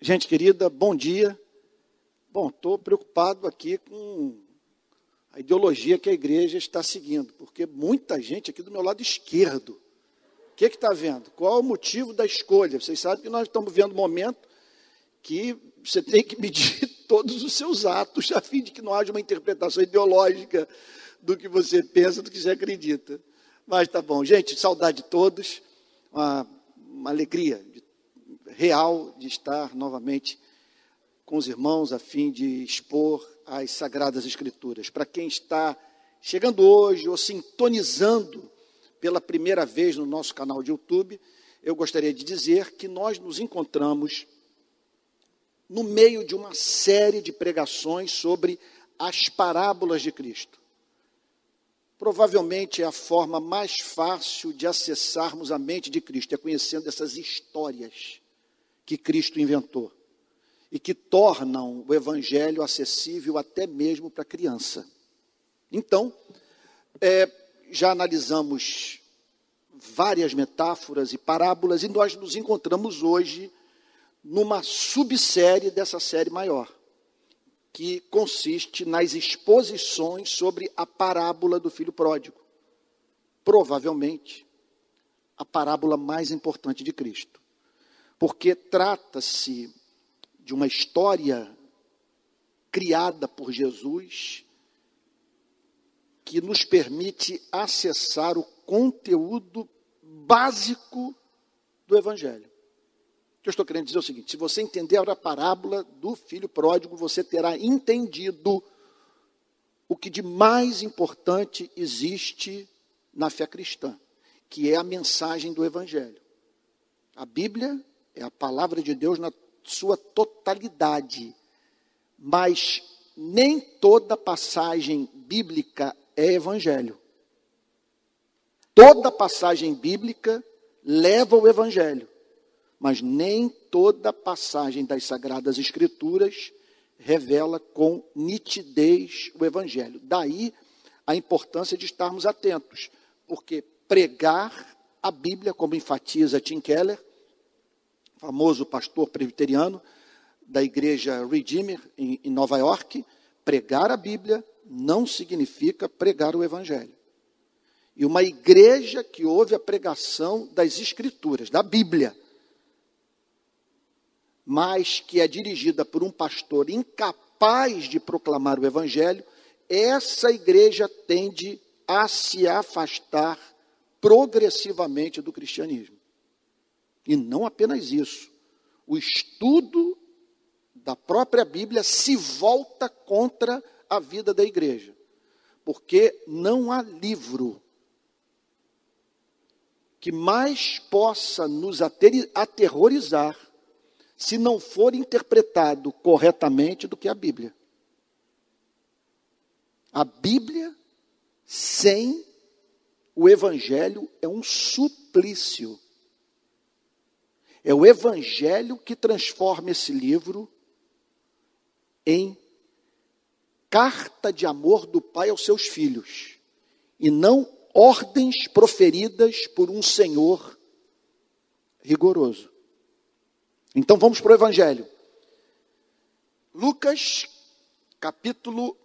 Gente querida, bom dia. Bom, estou preocupado aqui com a ideologia que a igreja está seguindo, porque muita gente aqui do meu lado esquerdo. O que está vendo? Qual é o motivo da escolha? Vocês sabem que nós estamos vivendo um momento que você tem que medir todos os seus atos, a fim de que não haja uma interpretação ideológica do que você pensa, do que você acredita. Mas tá bom. Gente, saudade de todos. Uma, uma alegria real de estar novamente com os irmãos a fim de expor as Sagradas Escrituras. Para quem está chegando hoje ou sintonizando pela primeira vez no nosso canal de YouTube, eu gostaria de dizer que nós nos encontramos no meio de uma série de pregações sobre as parábolas de Cristo. Provavelmente é a forma mais fácil de acessarmos a mente de Cristo, é conhecendo essas histórias que Cristo inventou e que tornam o Evangelho acessível até mesmo para a criança. Então, é, já analisamos várias metáforas e parábolas e nós nos encontramos hoje numa subsérie dessa série maior, que consiste nas exposições sobre a parábola do filho pródigo. Provavelmente, a parábola mais importante de Cristo. Porque trata-se de uma história criada por Jesus que nos permite acessar o conteúdo básico do Evangelho. Que eu estou querendo dizer é o seguinte: se você entender a parábola do filho pródigo, você terá entendido o que de mais importante existe na fé cristã, que é a mensagem do Evangelho. A Bíblia é a palavra de Deus na sua totalidade. Mas nem toda passagem bíblica é evangelho. Toda passagem bíblica leva ao evangelho, mas nem toda passagem das sagradas escrituras revela com nitidez o evangelho. Daí a importância de estarmos atentos, porque pregar a Bíblia, como enfatiza Tim Keller, famoso pastor presbiteriano da igreja Redeemer, em, Nova York, pregar a Bíblia não significa pregar o Evangelho. E uma igreja que ouve a pregação das Escrituras, da Bíblia, mas que é dirigida por um pastor incapaz de proclamar o Evangelho, essa igreja tende a se afastar progressivamente do cristianismo. E não apenas isso. O estudo da própria Bíblia se volta contra a vida da igreja. Porque não há livro que mais possa nos aterrorizar se não for interpretado corretamente do que a Bíblia. A Bíblia sem o Evangelho é um suplício. É o Evangelho que transforma esse livro em carta de amor do Pai aos seus filhos, e não ordens proferidas por um Senhor rigoroso. Então vamos para o Evangelho. Lucas, capítulo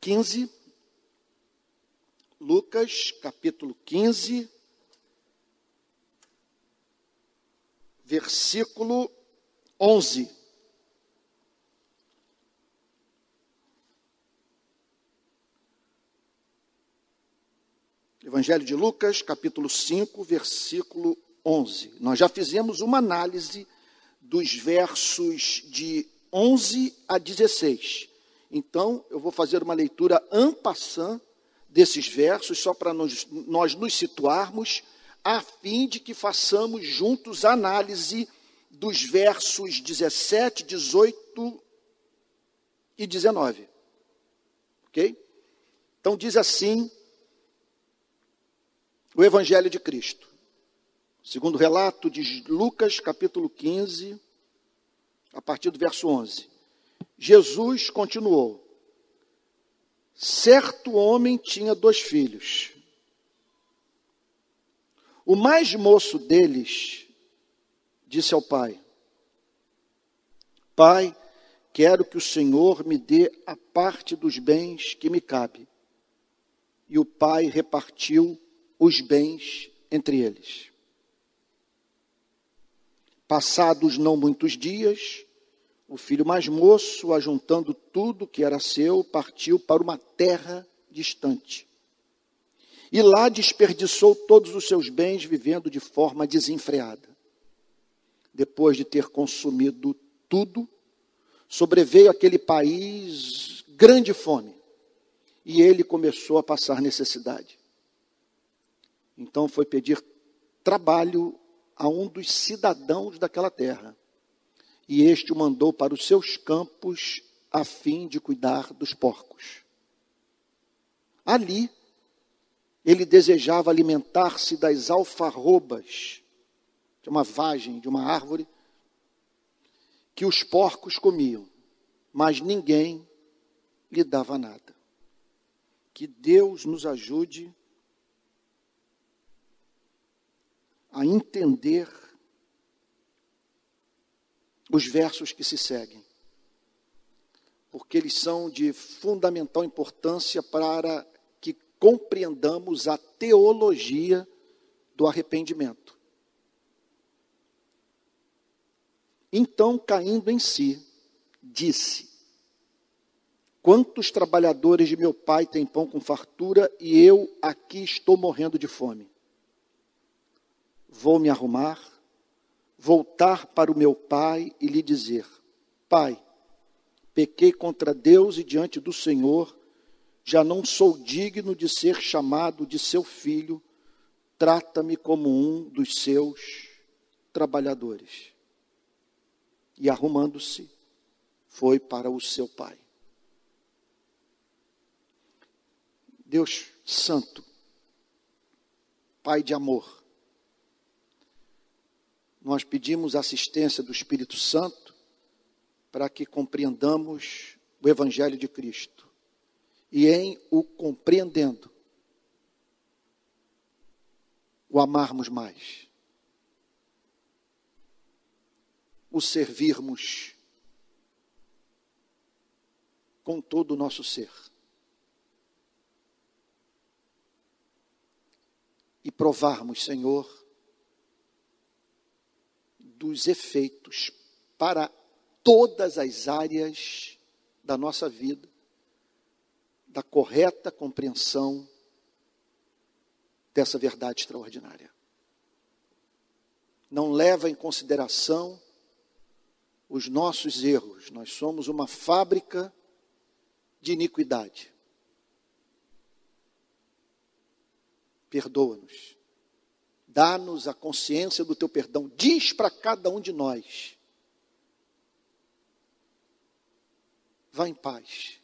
15. Lucas, capítulo 15, versículo 11. Evangelho de Lucas, capítulo 5, versículo 11. Nós já fizemos uma análise dos versos de 11 a 16. Então, eu vou fazer uma leitura passant desses versos, só para nós, nós nos situarmos a fim de que façamos juntos análise dos versos 17, 18 e 19. Ok? Então diz assim o Evangelho de Cristo. Segundo o relato de Lucas, capítulo 15, a partir do verso 11. Jesus continuou: Certo homem tinha dois filhos. O mais moço deles disse ao pai: Pai, quero que o Senhor me dê a parte dos bens que me cabe. E o pai repartiu os bens entre eles. Passados não muitos dias, o filho mais moço, ajuntando tudo que era seu, partiu para uma terra distante. E lá desperdiçou todos os seus bens, vivendo de forma desenfreada. Depois de ter consumido tudo, sobreveio aquele país grande fome. E ele começou a passar necessidade. Então foi pedir trabalho a um dos cidadãos daquela terra. E este o mandou para os seus campos a fim de cuidar dos porcos. Ali, ele desejava alimentar-se das alfarrobas, de uma vagem, de uma árvore, que os porcos comiam, mas ninguém lhe dava nada. Que Deus nos ajude a entender os versos que se seguem, porque eles são de fundamental importância para que compreendamos a teologia do arrependimento. Então, caindo em si, disse: Quantos trabalhadores de meu pai têm pão com fartura e eu aqui estou morrendo de fome? Vou me arrumar, voltar para o meu pai e lhe dizer: Pai, pequei contra Deus e diante do Senhor, já não sou digno de ser chamado de seu filho, trata-me como um dos seus trabalhadores. E arrumando-se, foi para o seu pai. Deus Santo, Pai de amor, nós pedimos assistência do Espírito Santo para que compreendamos o Evangelho de Cristo. E em o compreendendo, o amarmos mais, o servirmos com todo o nosso ser. E provarmos, Senhor, dos efeitos para todas as áreas da nossa vida, da correta compreensão dessa verdade extraordinária. Não leva em consideração os nossos erros. Nós somos uma fábrica de iniquidade. Perdoa-nos. Dá-nos a consciência do teu perdão. Diz para cada um de nós: vá em paz.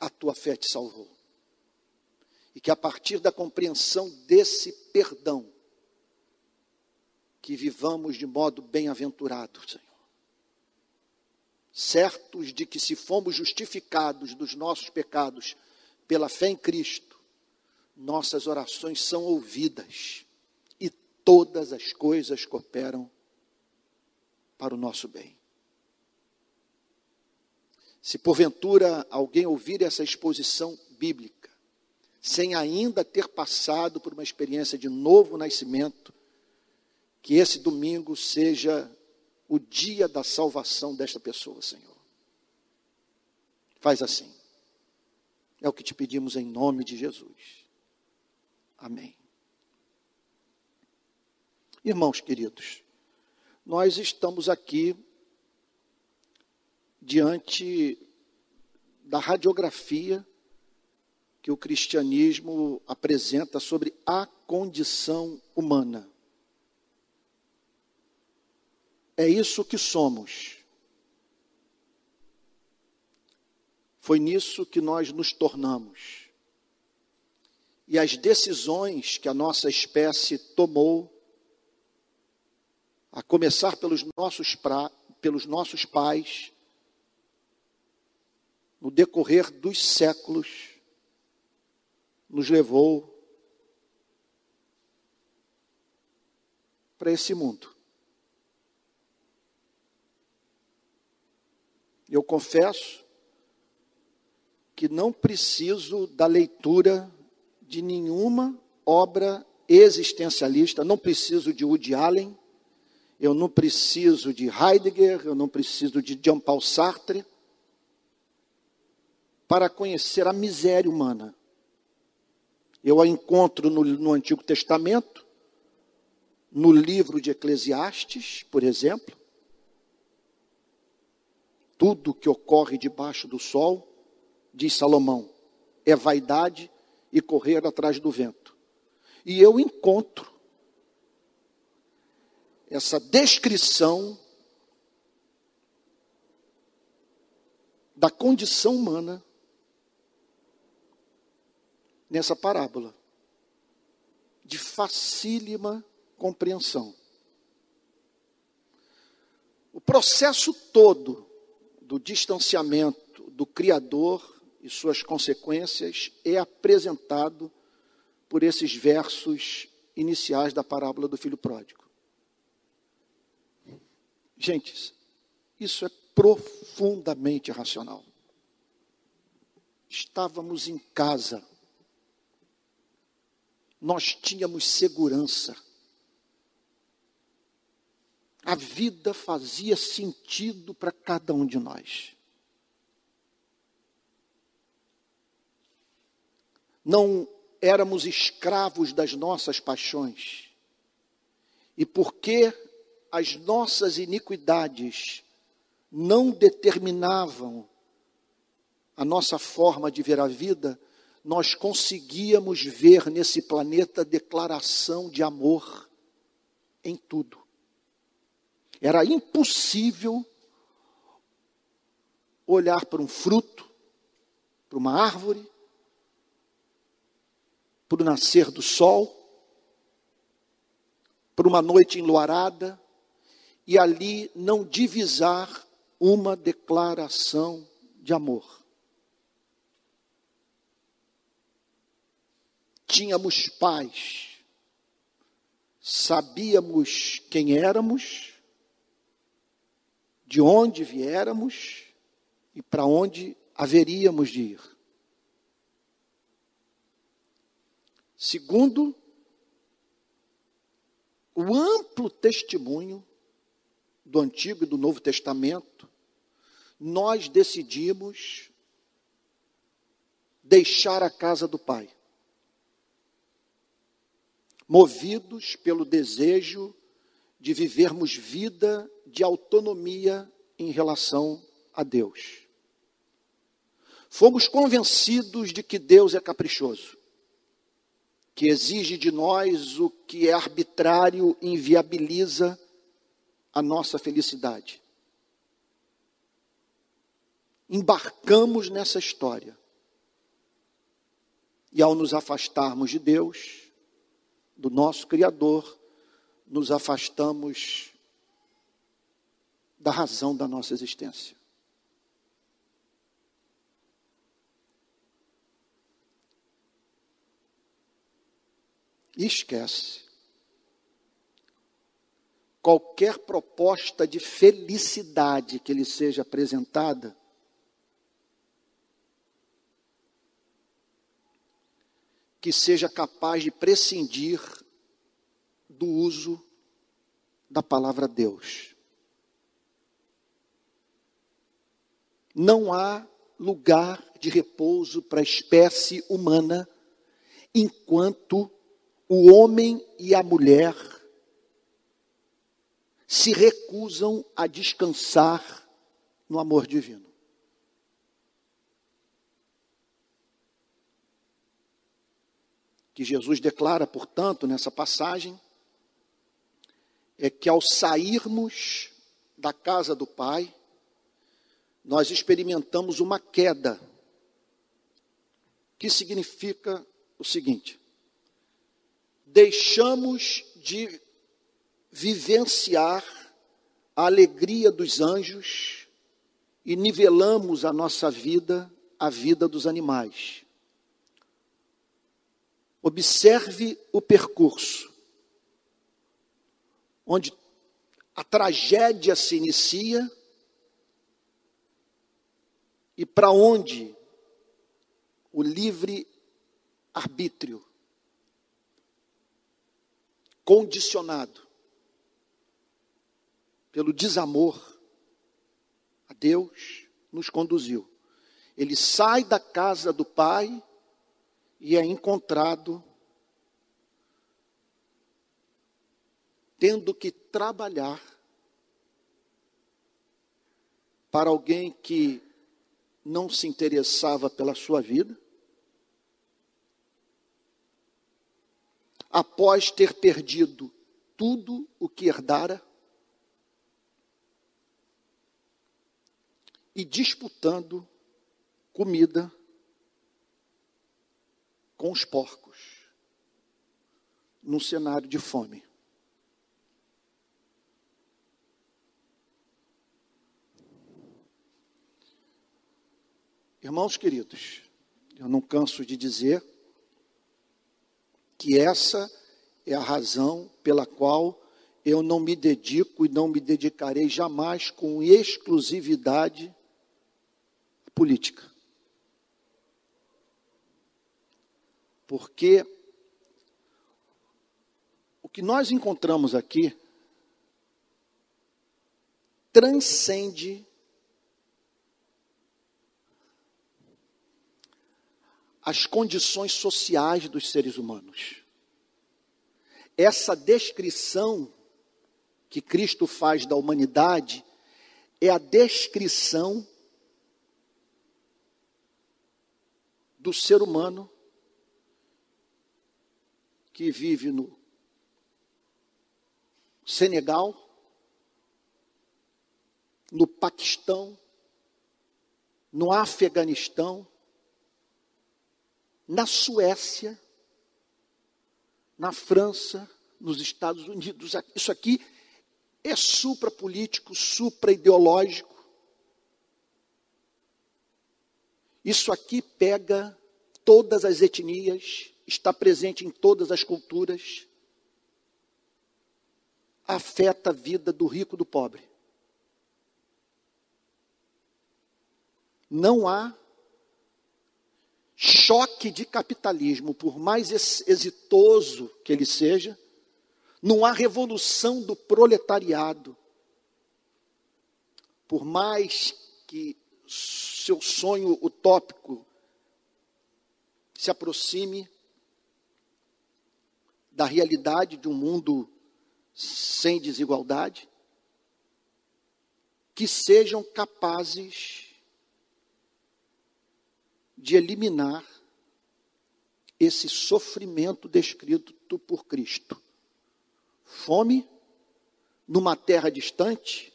A tua fé te salvou. E que a partir da compreensão desse perdão, que vivamos de modo bem-aventurado, Senhor. Certos de que, se fomos justificados dos nossos pecados pela fé em Cristo, nossas orações são ouvidas e todas as coisas cooperam para o nosso bem. Se porventura alguém ouvir essa exposição bíblica, sem ainda ter passado por uma experiência de novo nascimento, que esse domingo seja o dia da salvação desta pessoa, Senhor. Faz assim. É o que te pedimos em nome de Jesus. Amém. Irmãos queridos, nós estamos aqui diante da radiografia que o cristianismo apresenta sobre a condição humana. É isso que somos. Foi nisso que nós nos tornamos e as decisões que a nossa espécie tomou, a começar pelos nossos, pra, pelos nossos pais, no decorrer dos séculos, nos levou para esse mundo. Eu confesso que não preciso da leitura de nenhuma obra existencialista, não preciso de Woody Allen, eu não preciso de Heidegger, eu não preciso de Jean Paul Sartre para conhecer a miséria humana. Eu a encontro no, no Antigo Testamento, no livro de Eclesiastes, por exemplo. Tudo que ocorre debaixo do sol, diz Salomão, é vaidade e correr atrás do vento. E eu encontro essa descrição da condição humana nessa parábola, de facílima compreensão. O processo todo do distanciamento do Criador e suas consequências é apresentado por esses versos iniciais da parábola do filho pródigo. Gente, isso é profundamente racional. Estávamos em casa, nós tínhamos segurança, a vida fazia sentido para cada um de nós. Não éramos escravos das nossas paixões. E porque as nossas iniquidades não determinavam a nossa forma de ver a vida, nós conseguíamos ver nesse planeta declaração de amor em tudo. Era impossível olhar para um fruto, para uma árvore, para o nascer do sol, para uma noite enluarada, e ali não divisar uma declaração de amor. Tínhamos paz, sabíamos quem éramos, de onde viéramos e para onde haveríamos de ir. Segundo, o amplo testemunho do Antigo e do Novo Testamento, nós decidimos deixar a casa do Pai, movidos pelo desejo de vivermos vida de autonomia em relação a Deus. Fomos convencidos de que Deus é caprichoso, que exige de nós o que é arbitrário inviabiliza a nossa felicidade. Embarcamos nessa história. E ao nos afastarmos de Deus, do nosso Criador, nos afastamos da razão da nossa existência. E esquece qualquer proposta de felicidade que lhe seja apresentada, que seja capaz de prescindir do uso da palavra Deus. Não há lugar de repouso para a espécie humana enquanto o homem e a mulher se recusam a descansar no amor divino. Que Jesus declara, portanto, nessa passagem, é que ao sairmos da casa do Pai, nós experimentamos uma queda, que significa o seguinte: deixamos de vivenciar a alegria dos anjos e nivelamos a nossa vida à vida dos animais. Observe o percurso. onde a tragédia se inicia e para onde o livre arbítrio condicionado pelo desamor a Deus nos conduziu. Ele sai da casa do pai e é encontrado tendo que trabalhar para alguém que não se interessava pela sua vida, após ter perdido tudo o que herdara, e disputando comida com os porcos, num cenário de fome. Irmãos queridos, eu não canso de dizer que essa é a razão pela qual eu não me dedico e não me dedicarei jamais com exclusividade à política. Porque o que nós encontramos aqui transcende as condições sociais dos seres humanos. Essa descrição que Cristo faz da humanidade é a descrição do ser humano que vive no Senegal, no Paquistão, no Afeganistão, na Suécia, na França, nos Estados Unidos. Isso aqui é suprapolítico, supra-ideológico. Isso aqui pega todas as etnias, está presente em todas as culturas, afeta a vida do rico e do pobre. Não há choque de capitalismo, por mais exitoso que ele seja, não há revolução do proletariado. Por mais que seu sonho utópico se aproxime da realidade de um mundo sem desigualdade, que sejam capazes de eliminar esse sofrimento descrito por Cristo. Fome numa terra distante,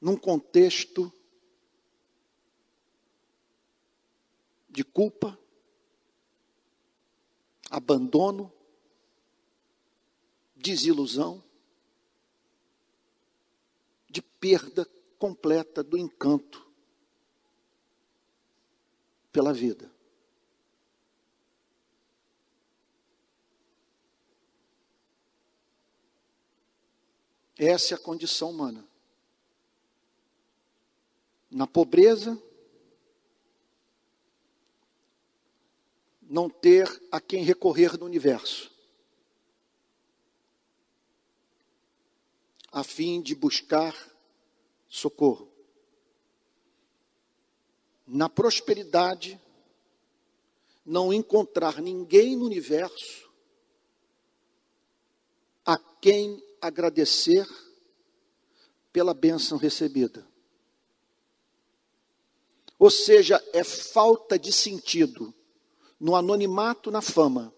num contexto de culpa, abandono, desilusão, de perda completa do encanto pela vida. Essa é a condição humana. Na pobreza, não ter a quem recorrer no universo, a fim de buscar socorro na prosperidade, não encontrar ninguém no universo a quem agradecer pela bênção recebida. Ou seja, é falta de sentido no anonimato, na fama,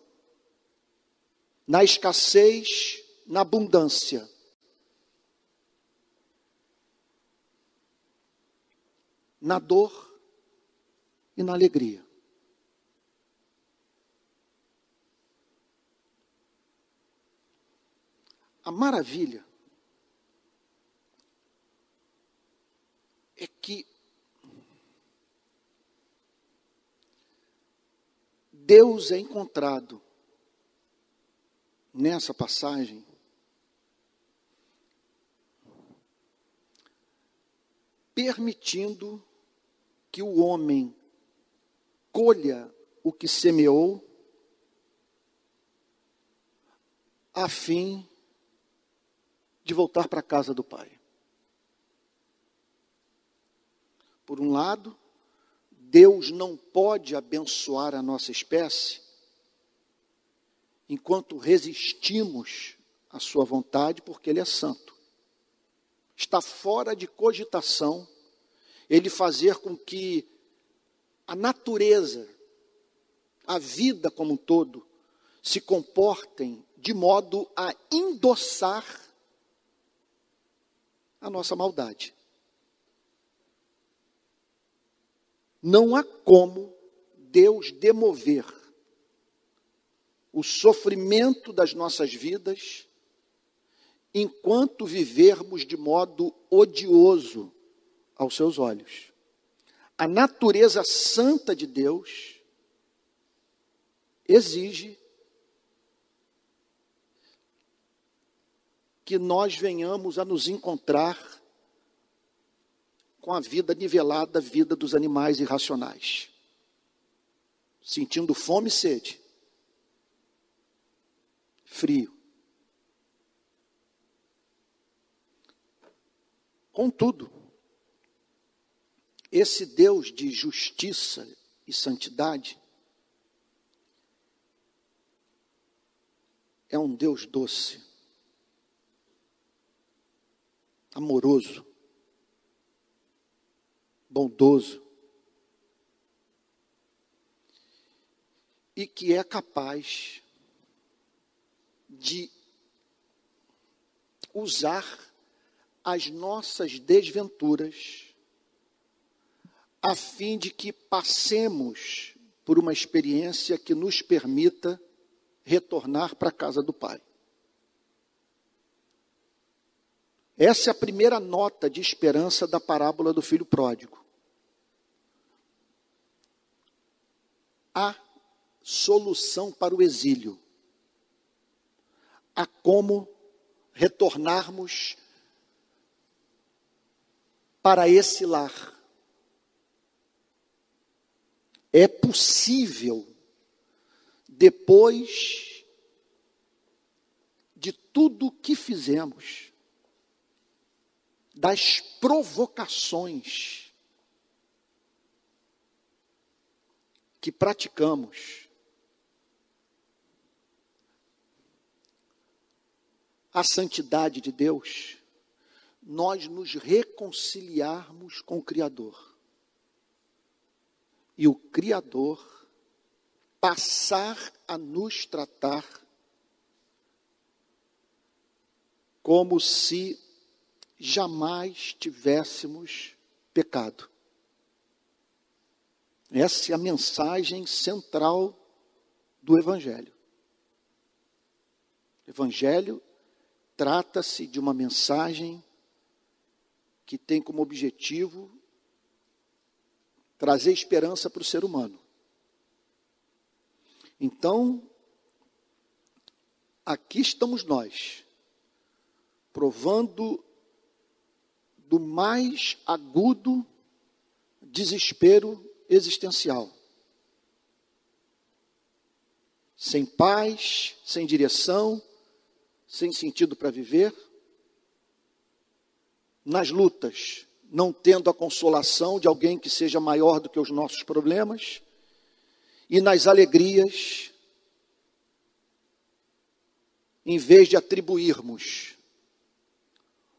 na escassez, na abundância. Na dor, e na alegria. A maravilha é que Deus é encontrado nessa passagem permitindo que o homem colha o que semeou, a fim de voltar para a casa do Pai. Por um lado, Deus não pode abençoar a nossa espécie enquanto resistimos à Sua vontade, porque Ele é santo. Está fora de cogitação Ele fazer com que a natureza, a vida como um todo, se comportem de modo a endossar a nossa maldade. Não há como Deus demover o sofrimento das nossas vidas enquanto vivermos de modo odioso aos seus olhos. A natureza santa de Deus exige que nós venhamos a nos encontrar com a vida nivelada, a vida dos animais irracionais, sentindo fome e sede, frio. Contudo, esse Deus de justiça e santidade é um Deus doce amoroso, bondoso, e que é capaz de usar as nossas desventuras a fim de que passemos por uma experiência que nos permita retornar para a casa do Pai. Essa é a primeira nota de esperança da parábola do filho pródigo. Há solução para o exílio. Há como retornarmos para esse lar. É possível, depois de tudo que fizemos, das provocações que praticamos. A santidade de Deus, nós nos reconciliarmos com o Criador. E o Criador passar a nos tratar como se jamais tivéssemos pecado. Essa é a mensagem central do Evangelho. Evangelho trata-se de uma mensagem que tem como objetivo trazer esperança para o ser humano. Então, aqui estamos nós, provando do mais agudo desespero existencial. Sem paz, sem direção, sem sentido para viver. Nas lutas, não tendo a consolação de alguém que seja maior do que os nossos problemas. E nas alegrias, em vez de atribuirmos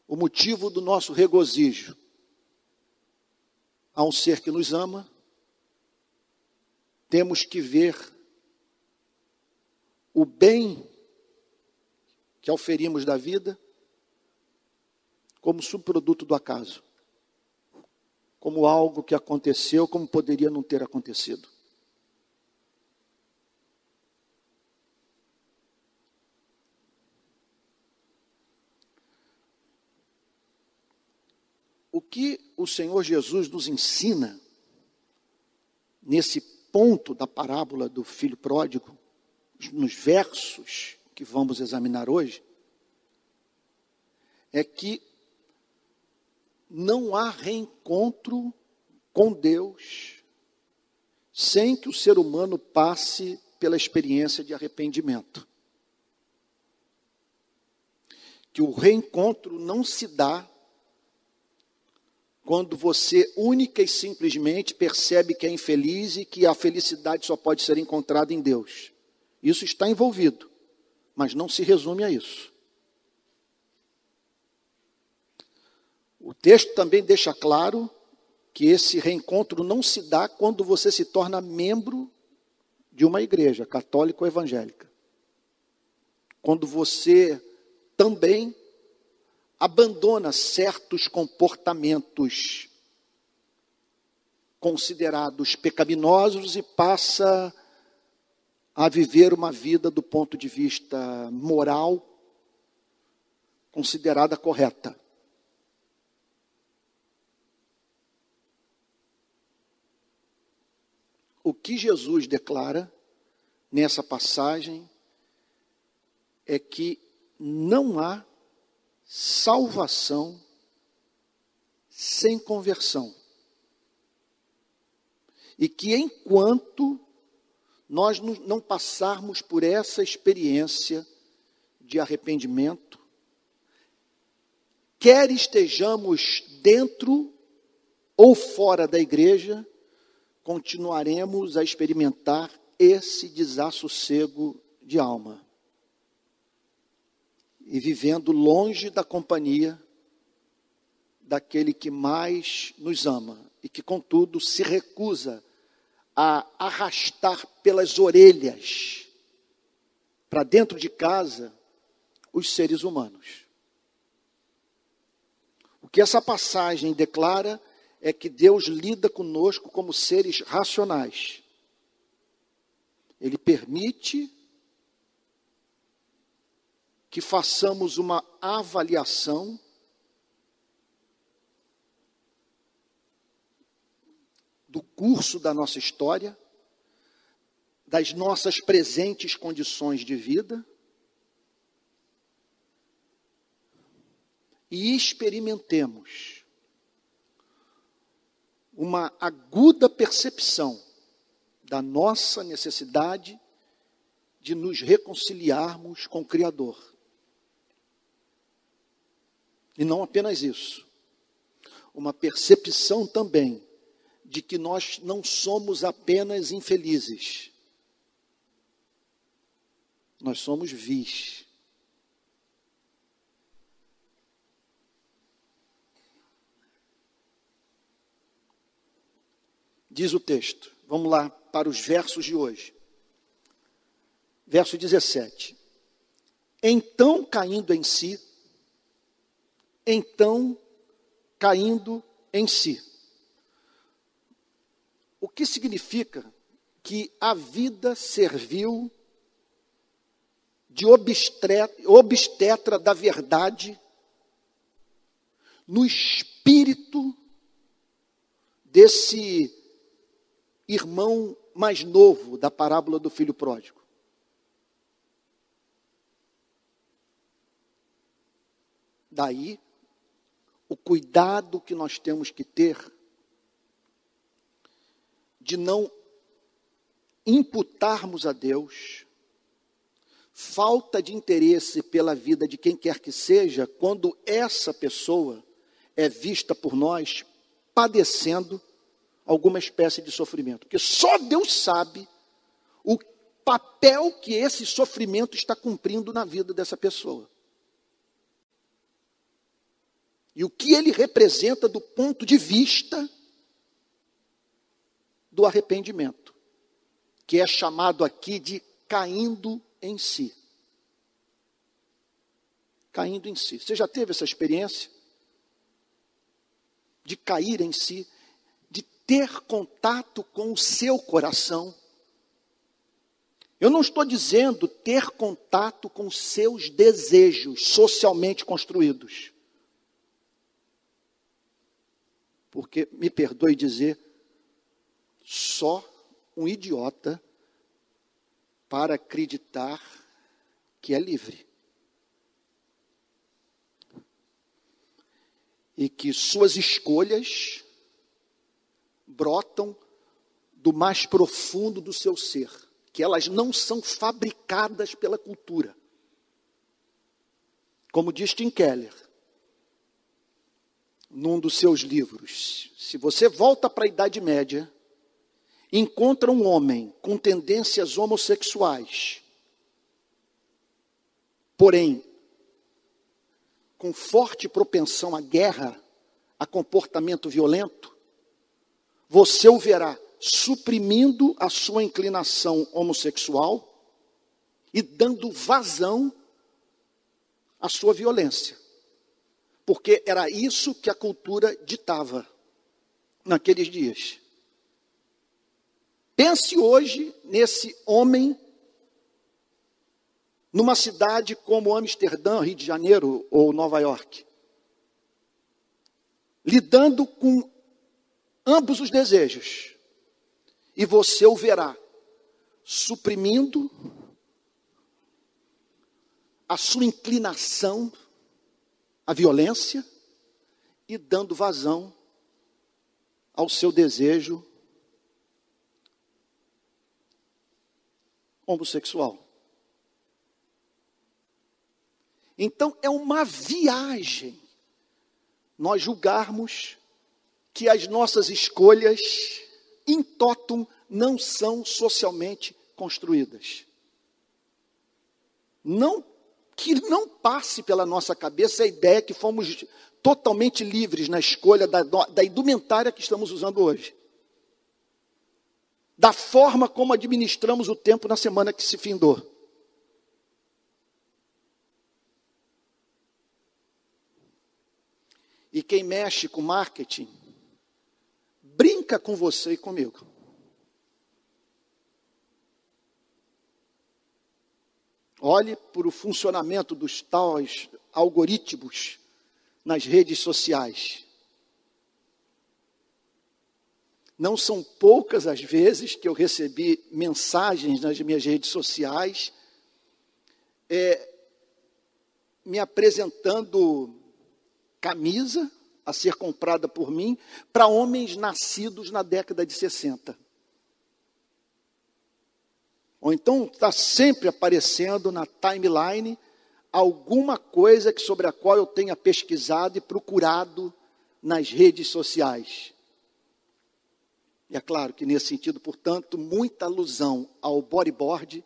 o motivo do nosso regozijo a um ser que nos ama, temos que ver o bem que oferimos da vida como subproduto do acaso, como algo que aconteceu, como poderia não ter acontecido. O que o Senhor Jesus nos ensina nesse ponto da parábola do filho pródigo, nos versos que vamos examinar hoje, é que não há reencontro com Deus sem que o ser humano passe pela experiência de arrependimento. Que o reencontro não se dá quando você única e simplesmente percebe que é infeliz e que a felicidade só pode ser encontrada em Deus. Isso está envolvido, mas não se resume a isso. O texto também deixa claro que esse reencontro não se dá quando você se torna membro de uma igreja católica ou evangélica. Quando você também abandona certos comportamentos considerados pecaminosos e passa a viver uma vida do ponto de vista moral considerada correta. O que Jesus declara nessa passagem é que não há salvação sem conversão. E que enquanto nós não passarmos por essa experiência de arrependimento, quer estejamos dentro ou fora da igreja, continuaremos a experimentar esse desassossego de alma e vivendo longe da companhia daquele que mais nos ama e que, contudo, se recusa a arrastar pelas orelhas para dentro de casa os seres humanos. O que essa passagem declara que Deus lida conosco como seres racionais. Ele permite que façamos uma avaliação do curso da nossa história, das nossas presentes condições de vida e experimentemos uma aguda percepção da nossa necessidade de nos reconciliarmos com o Criador. E não apenas isso, uma percepção também de que nós não somos apenas infelizes, nós somos vis. Diz o texto, vamos lá para os versos de hoje. Verso 17. Então, caindo em si, então caindo em si. O que significa que a vida serviu de obstetra da verdade no espírito desse irmão mais novo da parábola do filho pródigo. Daí o cuidado que nós temos que ter de não imputarmos a Deus falta de interesse pela vida de quem quer que seja, quando essa pessoa é vista por nós padecendo alguma espécie de sofrimento. Porque só Deus sabe o papel que esse sofrimento está cumprindo na vida dessa pessoa. e o que ele representa do ponto de vista do arrependimento, que é chamado aqui de caindo em si. Caindo em si. Você já teve essa experiência? De cair em si, ter contato com o seu coração. Eu não estou dizendo ter contato com seus desejos socialmente construídos. Porque, me perdoe dizer, só um idiota para acreditar que é livre. e que suas escolhas brotam do mais profundo do seu ser, que elas não são fabricadas pela cultura. Como diz Tim Keller, num dos seus livros, se você volta para a Idade Média, encontra um homem com tendências homossexuais, porém, com forte propensão à guerra, a comportamento violento, você o verá suprimindo a sua inclinação homossexual e dando vazão à sua violência. Porque era isso que a cultura ditava naqueles dias. Pense hoje nesse homem numa cidade como Amsterdã, Rio de Janeiro ou Nova York, lidando com ambos os desejos, e você o verá suprimindo a sua inclinação à violência e dando vazão ao seu desejo homossexual. Então é uma viagem nós julgarmos que as nossas escolhas, em totum, não são socialmente construídas. Não que não passe pela nossa cabeça a ideia que fomos totalmente livres na escolha da, da indumentária que estamos usando hoje. Da forma como administramos o tempo na semana que se findou. E quem mexe com marketing, brinca com você e comigo. Olhe para o funcionamento dos tais algoritmos nas redes sociais. Não são poucas as vezes que eu recebi mensagens nas minhas redes sociais, é, me apresentando camisa a ser comprada por mim para homens nascidos na década de 60. Ou então está sempre aparecendo na timeline alguma coisa que sobre a qual eu tenha pesquisado e procurado nas redes sociais. E é claro que nesse sentido, portanto, muita alusão ao bodyboard,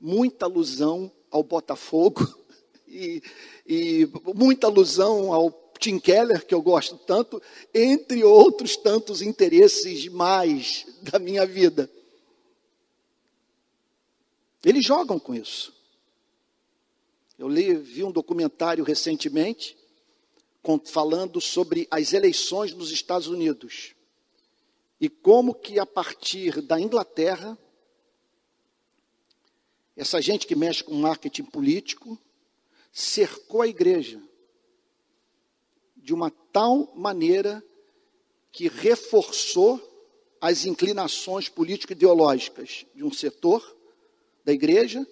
muita alusão ao Botafogo e, e muita alusão ao Tim Keller, que eu gosto tanto, entre outros tantos interesses mais da minha vida. Eles jogam com isso. Eu li, vi um documentário recentemente falando sobre as eleições nos Estados Unidos e como que a partir da Inglaterra essa gente que mexe com marketing político cercou a igreja de uma tal maneira que reforçou as inclinações político-ideológicas de um setor da igreja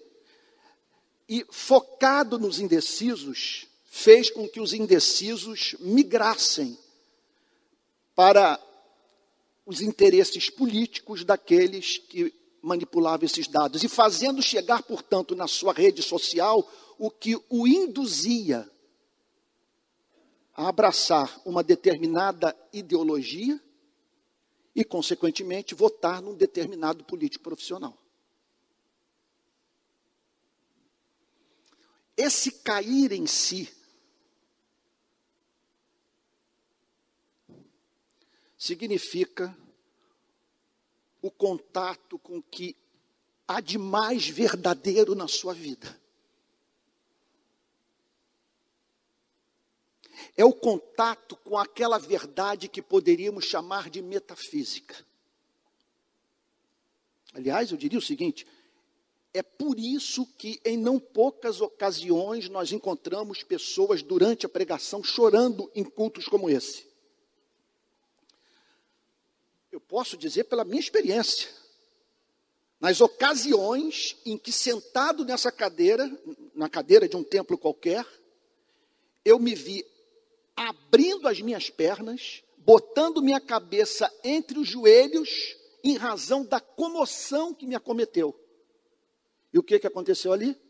e, focado nos indecisos, fez com que os indecisos migrassem para os interesses políticos daqueles que manipulavam esses dados. E fazendo chegar, portanto, na sua rede social o que o induzia a abraçar uma determinada ideologia e, consequentemente, votar num determinado político profissional. Esse cair em si significa o contato com o que há de mais verdadeiro na sua vida. É o contato com aquela verdade que poderíamos chamar de metafísica. Aliás, eu diria o seguinte: é por isso que, em não poucas ocasiões, nós encontramos pessoas durante a pregação chorando em cultos como esse. Eu posso dizer pela minha experiência. Nas ocasiões em que, sentado nessa cadeira, na cadeira de um templo qualquer, eu me vi abrindo as minhas pernas, botando minha cabeça entre os joelhos, em razão da comoção que me acometeu. E o que, que aconteceu ali?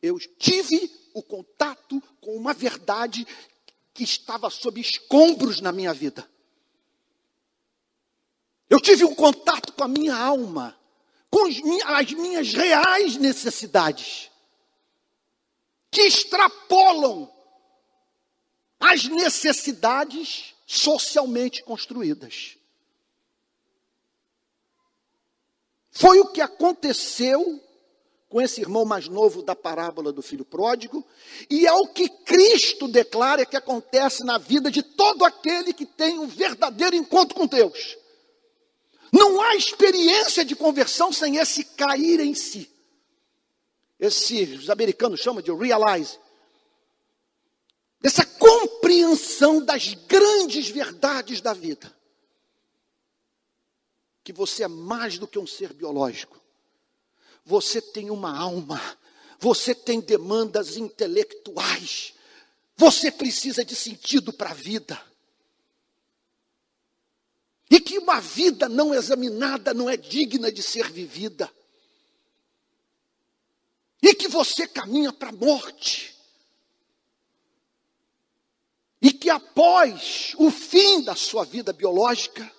Eu tive o contato com uma verdade que estava sob escombros na minha vida. Eu tive um contato com a minha alma, com as minhas reais necessidades, que extrapolam as necessidades socialmente construídas. Foi o que aconteceu com esse irmão mais novo da parábola do filho pródigo, e é o que Cristo declara que acontece na vida de todo aquele que tem um verdadeiro encontro com Deus. Não há experiência de conversão sem esse cair em si. Esse, os americanos chamam de realize. Essa compreensão das grandes verdades da vida. Que você é mais do que um ser biológico. Você tem uma alma. Você tem demandas intelectuais. Você precisa de sentido para a vida. E que uma vida não examinada não é digna de ser vivida. E que você caminha para a morte. E que após o fim da sua vida biológica,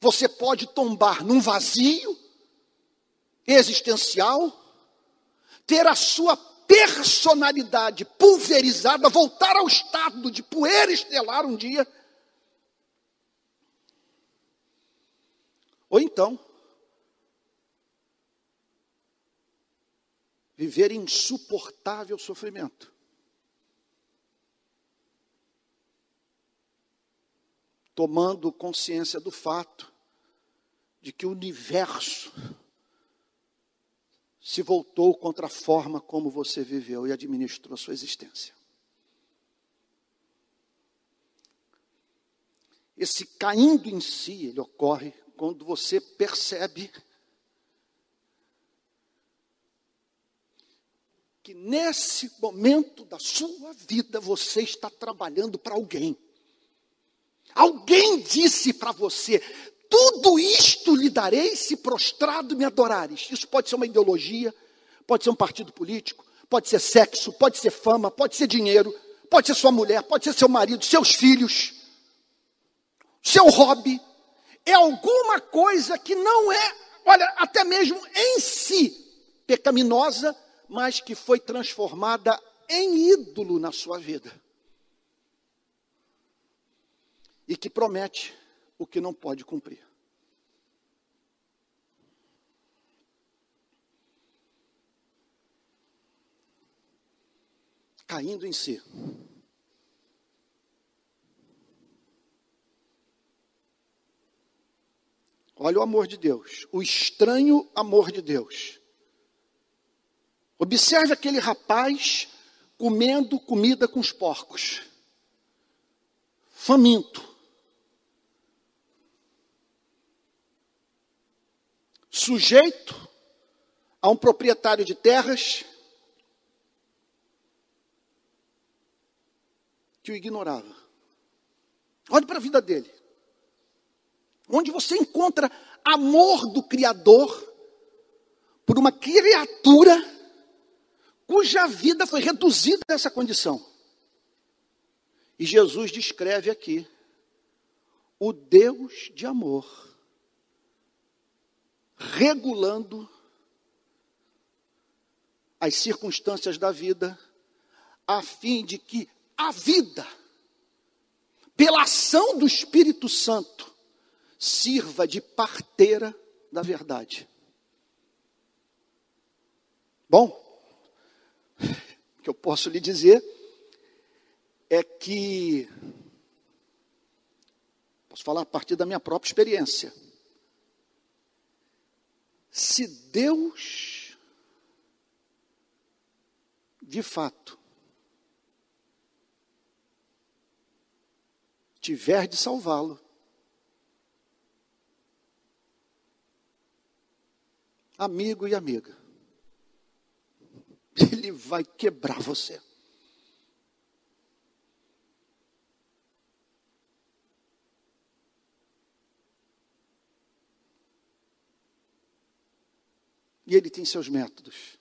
você pode tombar num vazio existencial, ter a sua personalidade pulverizada, voltar ao estado de poeira estelar um dia Ou então, viver insuportável sofrimento. Tomando consciência do fato de que o universo se voltou contra a forma como você viveu e administrou sua existência. Esse caindo em si, ele ocorre quando você percebe que nesse momento da sua vida você está trabalhando para alguém. Alguém disse para você: tudo isto lhe darei se prostrado me adorares. Isso pode ser uma ideologia, pode ser um partido político, pode ser sexo, pode ser fama, pode ser dinheiro, pode ser sua mulher, pode ser seu marido, seus filhos, seu hobby, é alguma coisa que não é, olha, até mesmo em si pecaminosa, mas que foi transformada em ídolo na sua vida. E que promete o que não pode cumprir. Caindo em si. Olha o amor de Deus, o estranho amor de Deus. Observe aquele rapaz comendo comida com os porcos, faminto. Sujeito a um proprietário de terras que o ignorava. Olhe para a vida dele onde você encontra amor do Criador por uma criatura cuja vida foi reduzida a essa condição. E Jesus descreve aqui o Deus de amor, regulando as circunstâncias da vida, a fim de que a vida, pela ação do Espírito Santo, sirva de parteira da verdade. Bom, o que eu posso lhe dizer é que, posso falar a partir da minha própria experiência. Se Deus, de fato, tiver de salvá-lo, amigo e amiga. Ele vai quebrar você. E ele tem seus métodos.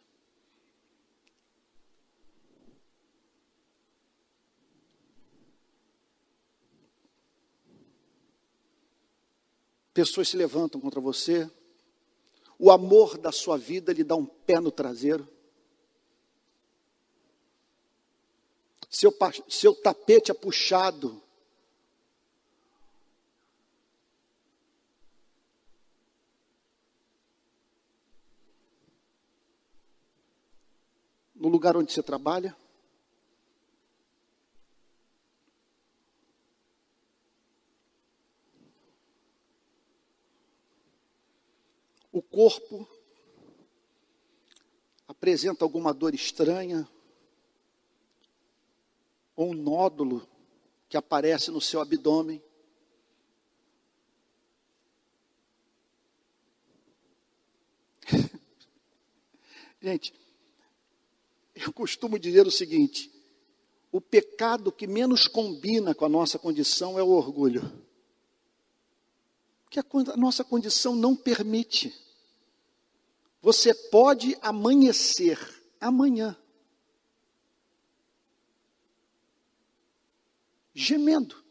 Pessoas se levantam contra você, o amor da sua vida lhe dá um pé no traseiro. Seu, seu tapete é puxado. No lugar onde você trabalha. O corpo apresenta alguma dor estranha, ou um nódulo que aparece no seu abdômen. Gente, eu costumo dizer o seguinte: o pecado que menos combina com a nossa condição é o orgulho. Porque a nossa condição não permite. Você pode amanhecer amanhã gemendo,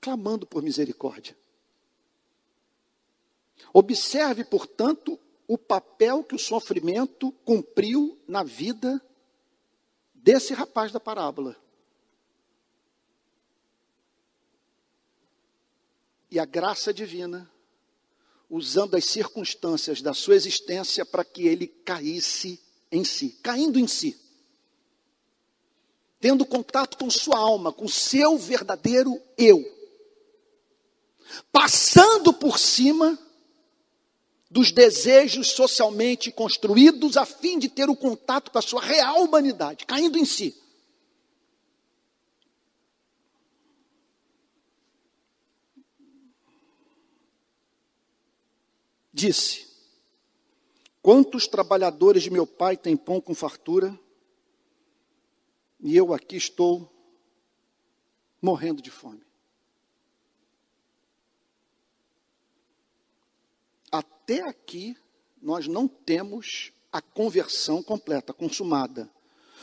clamando por misericórdia. Observe, portanto, o papel que o sofrimento cumpriu na vida desse rapaz da parábola. E a graça divina, usando as circunstâncias da sua existência para que ele caísse em si, caindo em si tendo contato com sua alma, com seu verdadeiro eu, passando por cima dos desejos socialmente construídos a fim de ter o contato com a sua real humanidade, caindo em si. Disse: Quantos trabalhadores de meu pai têm pão com fartura? E eu aqui estou morrendo de fome. Até aqui, nós não temos a conversão completa, consumada.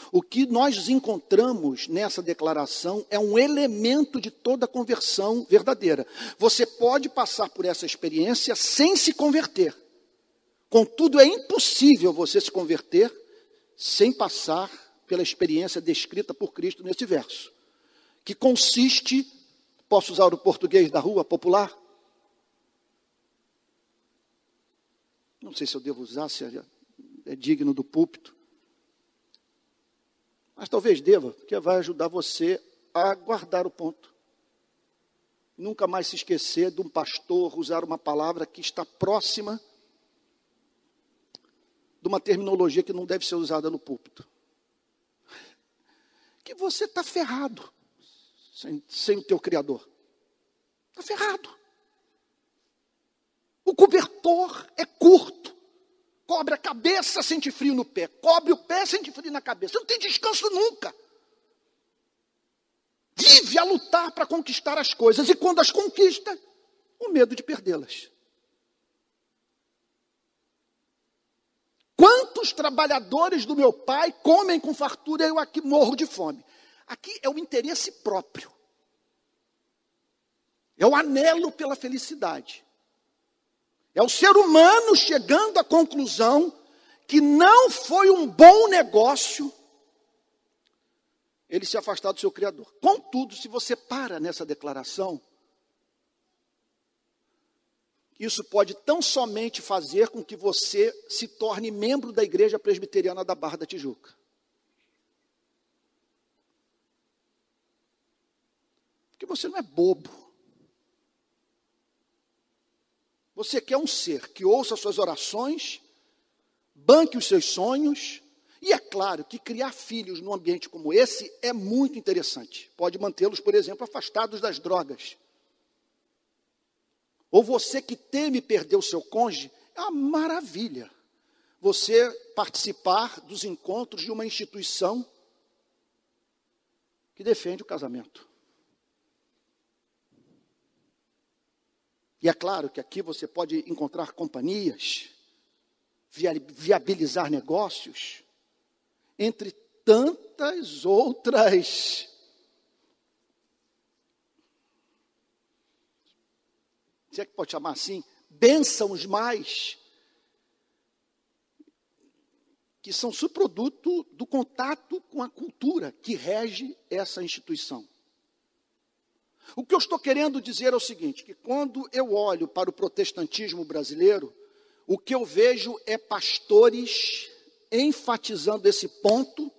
O que nós encontramos nessa declaração é um elemento de toda conversão verdadeira. Você pode passar por essa experiência sem se converter. Contudo, é impossível você se converter sem passar pela experiência descrita por Cristo nesse verso, que consiste, posso usar o português da rua popular? Não sei se eu devo usar, se é, é digno do púlpito. Mas talvez deva, porque vai ajudar você a guardar o ponto. Nunca mais se esquecer de um pastor usar uma palavra que está próxima de uma terminologia que não deve ser usada no púlpito que você está ferrado sem, sem o teu Criador. Está ferrado. O cobertor é curto. Cobre a cabeça, sente frio no pé. Cobre o pé, sente frio na cabeça. Não tem descanso nunca. Vive a lutar para conquistar as coisas. E quando as conquista, o medo de perdê-las. Quantos trabalhadores do meu pai comem com fartura e eu aqui morro de fome? Aqui é o interesse próprio. É o anelo pela felicidade. É o ser humano chegando à conclusão que não foi um bom negócio ele se afastar do seu Criador. Contudo, se você para nessa declaração, isso pode tão somente fazer com que você se torne membro da Igreja Presbiteriana da Barra da Tijuca. Porque você não é bobo. Você quer um ser que ouça suas orações, banque os seus sonhos, e é claro que criar filhos num ambiente como esse é muito interessante. Pode mantê-los, por exemplo, afastados das drogas. Ou você que teme perder o seu cônjuge, é uma maravilha. Você participar dos encontros de uma instituição que defende o casamento. E é claro que aqui você pode encontrar companhias viabilizar negócios, entre tantas outras se é que pode chamar assim, bênçãos mais, que são subproduto do contato com a cultura que rege essa instituição. O que eu estou querendo dizer é o seguinte: que quando eu olho para o protestantismo brasileiro, o que eu vejo é pastores enfatizando esse ponto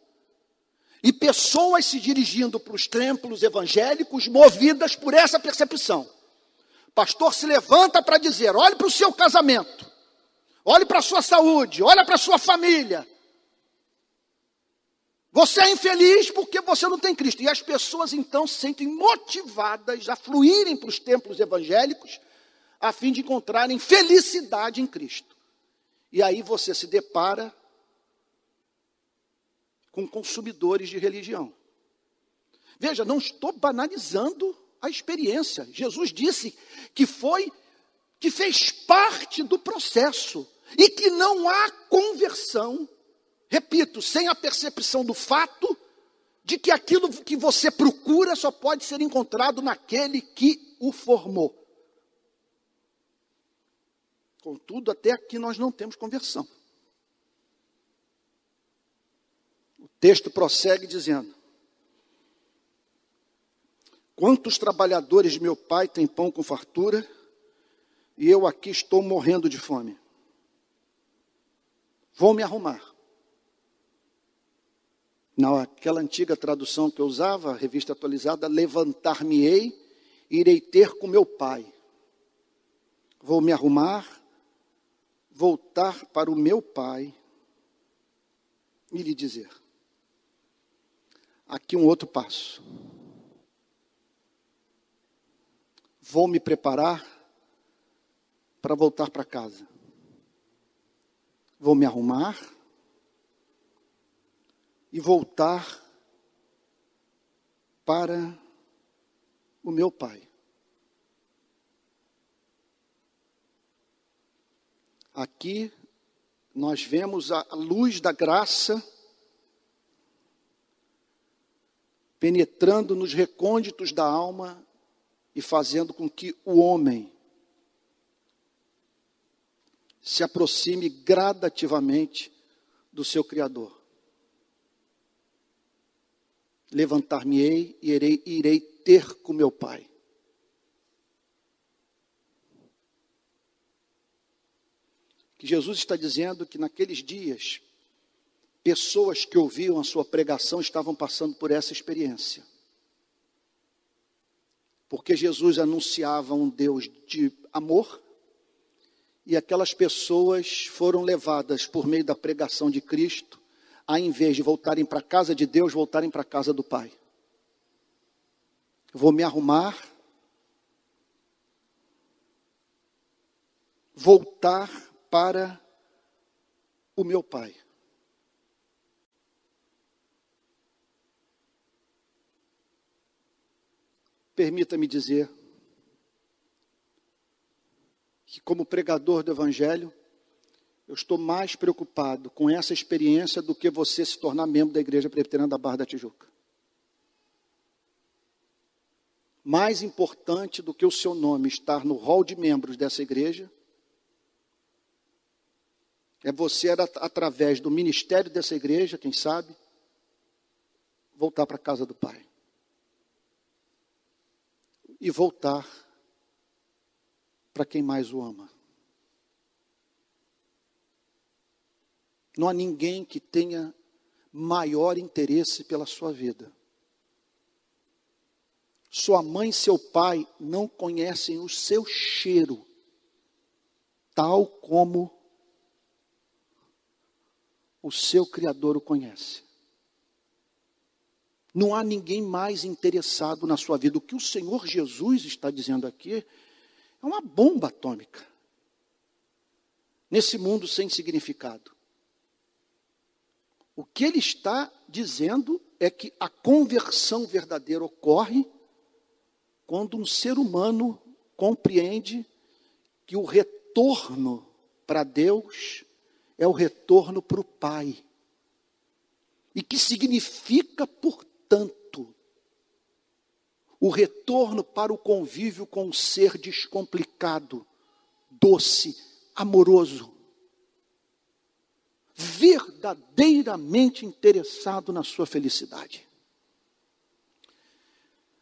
e pessoas se dirigindo para os templos evangélicos movidas por essa percepção. Pastor se levanta para dizer: olhe para o seu casamento, olhe para a sua saúde, olhe para a sua família. Você é infeliz porque você não tem Cristo. E as pessoas então se sentem motivadas a fluírem para os templos evangélicos a fim de encontrarem felicidade em Cristo. E aí você se depara com consumidores de religião. Veja, não estou banalizando a experiência. Jesus disse que foi, que fez parte do processo e que não há conversão, repito, sem a percepção do fato de que aquilo que você procura só pode ser encontrado naquele que o formou. Contudo, até aqui nós não temos conversão. O texto prossegue dizendo: Quantos trabalhadores de meu pai têm pão com fartura e eu aqui estou morrendo de fome? Vou me arrumar. Naquela antiga tradução que eu usava, revista atualizada, levantar-me-ei, irei ter com meu pai. Vou me arrumar, voltar para o meu pai e lhe dizer. Aqui um outro passo. vou me preparar para voltar para casa. Vou me arrumar e voltar para o meu pai. Aqui nós vemos a luz da graça penetrando nos recônditos da alma e fazendo com que o homem se aproxime gradativamente do seu Criador. Levantar-me-ei e irei, irei ter com meu Pai. Que Jesus está dizendo que naqueles dias, pessoas que ouviam a sua pregação estavam passando por essa experiência porque Jesus anunciava um Deus de amor, e aquelas pessoas foram levadas por meio da pregação de Cristo, a em vez de voltarem para a casa de Deus, voltarem para a casa do Pai. Vou me arrumar, voltar para o meu Pai. Permita-me dizer que, como pregador do Evangelho, eu estou mais preocupado com essa experiência do que você se tornar membro da Igreja Presbiteriana da Barra da Tijuca. Mais importante do que o seu nome estar no hall de membros dessa igreja, é você, através do ministério dessa igreja, quem sabe, voltar para a casa do Pai e voltar para quem mais o ama. Não há ninguém que tenha maior interesse pela sua vida. Sua mãe e seu pai não conhecem o seu cheiro, tal como o seu Criador o conhece. Não há ninguém mais interessado na sua vida. O que o Senhor Jesus está dizendo aqui é uma bomba atômica. Nesse mundo sem significado. O que ele está dizendo é que a conversão verdadeira ocorre quando um ser humano compreende que o retorno para Deus é o retorno para o Pai. E que significa, portanto, o retorno para o convívio com um ser descomplicado, doce, amoroso, verdadeiramente interessado na sua felicidade.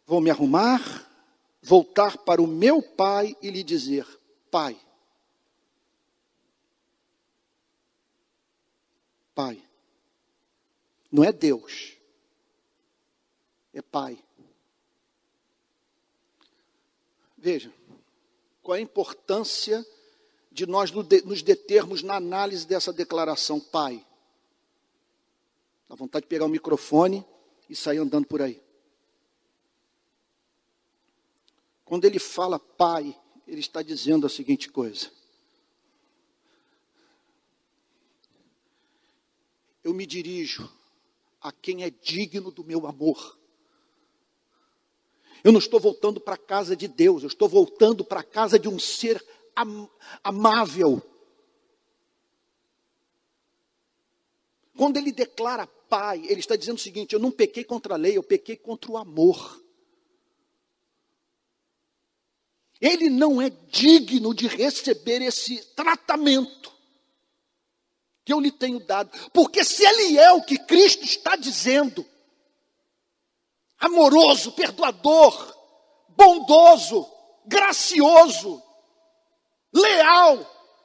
Vou me arrumar, voltar para o meu pai e lhe dizer: Pai, Pai, não é Deus, é Pai. Veja, qual é a importância de nós nos determos na análise dessa declaração, Pai. Dá vontade de pegar o microfone e sair andando por aí. Quando ele fala Pai, ele está dizendo a seguinte coisa: Eu me dirijo a quem é digno do meu amor. Eu não estou voltando para a casa de Deus, eu estou voltando para a casa de um ser am amável. Quando ele declara Pai, ele está dizendo o seguinte: eu não pequei contra a lei, eu pequei contra o amor. Ele não é digno de receber esse tratamento que eu lhe tenho dado, porque se ele é o que Cristo está dizendo, amoroso, perdoador, bondoso, gracioso, leal,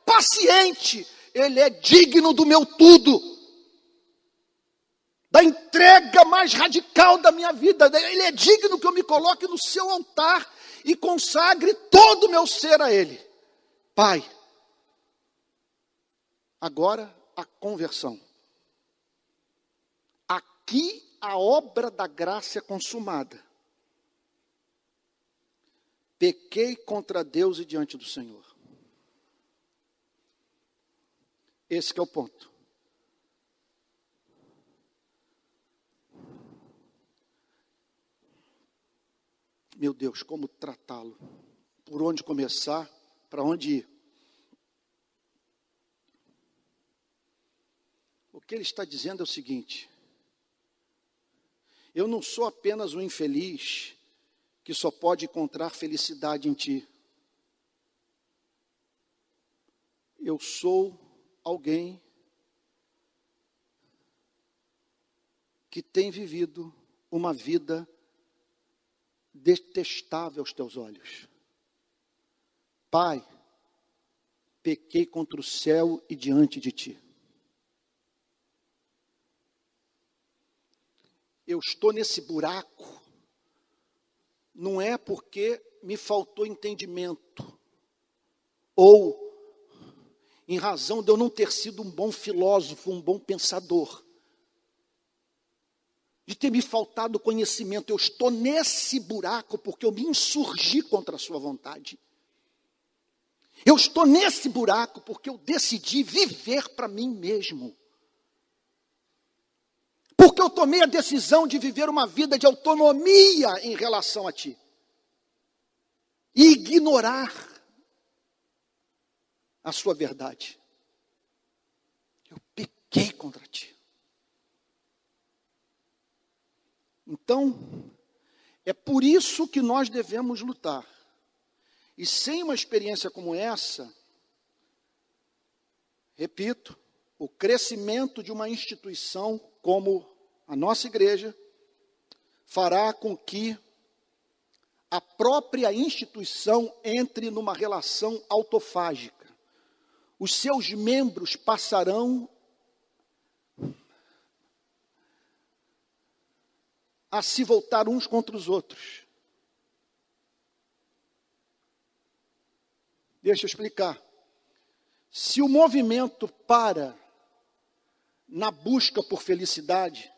paciente, ele é digno do meu tudo, da entrega mais radical da minha vida. Ele é digno que eu me coloque no seu altar e consagre todo o meu ser a Ele. Pai, agora a conversão. Aqui a obra da graça é consumada. Pequei contra Deus e diante do Senhor. Esse é o ponto. Meu Deus, como tratá-lo? Por onde começar? Para onde ir? O que ele está dizendo é o seguinte: eu não sou apenas um infeliz que só pode encontrar felicidade em ti. Eu sou alguém que tem vivido uma vida detestável aos teus olhos. Pai, pequei contra o céu e diante de ti. eu estou nesse buraco, não é porque me faltou entendimento, ou em razão de eu não ter sido um bom filósofo, um bom pensador, de ter me faltado conhecimento, eu estou nesse buraco porque eu me insurgi contra a sua vontade. Eu estou nesse buraco porque eu decidi viver para mim mesmo porque eu tomei a decisão de viver uma vida de autonomia em relação a ti. E ignorar a sua verdade. Eu pequei contra ti. Então, é por isso que nós devemos lutar. E sem uma experiência como essa, repito, o crescimento de uma instituição como a nossa igreja, fará com que a própria instituição entre numa relação autofágica. Os seus membros passarão a se voltar uns contra os outros. Deixa eu explicar. Se o movimento para na busca por felicidade,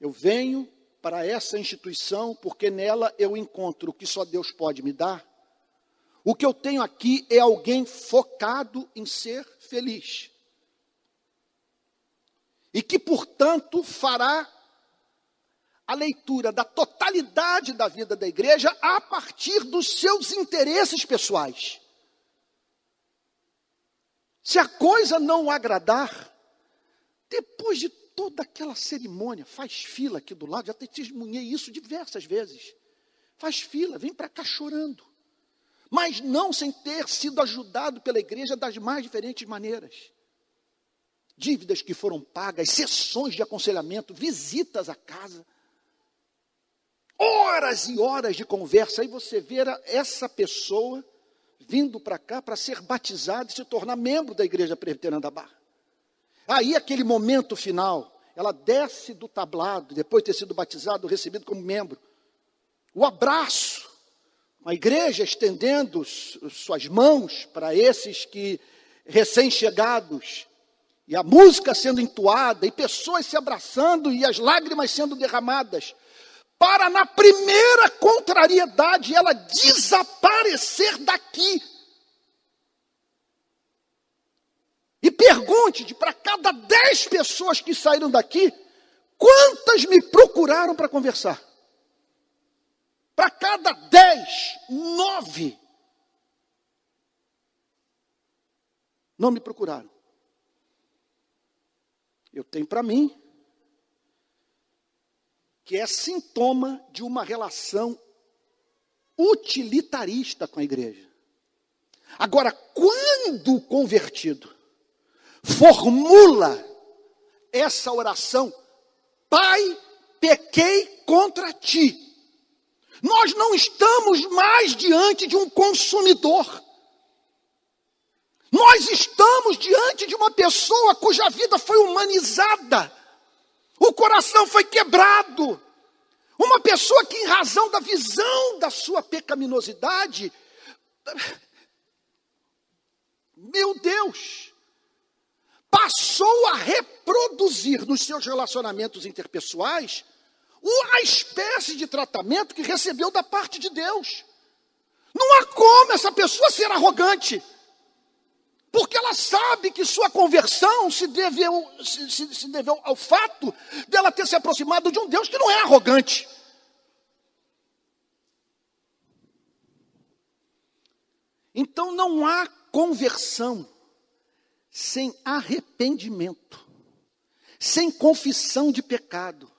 eu venho para essa instituição porque nela eu encontro o que só Deus pode me dar. O que eu tenho aqui é alguém focado em ser feliz. E que, portanto, fará a leitura da totalidade da vida da igreja a partir dos seus interesses pessoais. Se a coisa não agradar, depois de toda aquela cerimônia, faz fila aqui do lado, já testemunhei isso diversas vezes. Faz fila, vem para cá chorando. Mas não sem ter sido ajudado pela igreja das mais diferentes maneiras. Dívidas que foram pagas, sessões de aconselhamento, visitas à casa. Horas e horas de conversa. Aí você vê essa pessoa vindo para cá para ser batizada e se tornar membro da igreja presbiteriana da Barra. Aí, aquele momento final, ela desce do tablado, depois de ter sido batizado, recebido como membro. O abraço, a igreja estendendo suas mãos para esses que recém-chegados, e a música sendo entoada, e pessoas se abraçando, e as lágrimas sendo derramadas, para na primeira contrariedade ela desaparecer daqui E pergunte para cada dez pessoas que saíram daqui, quantas me procuraram para conversar? Para cada dez, nove não me procuraram. Eu tenho para mim que é sintoma de uma relação utilitarista com a igreja. Agora, quando convertido, formula essa oração: Pai, pequei contra ti. Nós não estamos mais diante de um consumidor. Nós estamos diante de uma pessoa cuja vida foi humanizada, o coração foi quebrado. Uma pessoa que, em razão da visão da sua pecaminosidade, meu Deus, passou a reproduzir nos seus relacionamentos interpessoais a espécie de tratamento que recebeu da parte de Deus. Não há como essa pessoa ser arrogante, porque ela sabe que sua conversão se deveu, se, se, se deveu ao fato dela ter se aproximado de um Deus que não é arrogante. Então não há conversão sem arrependimento, sem confissão de pecado,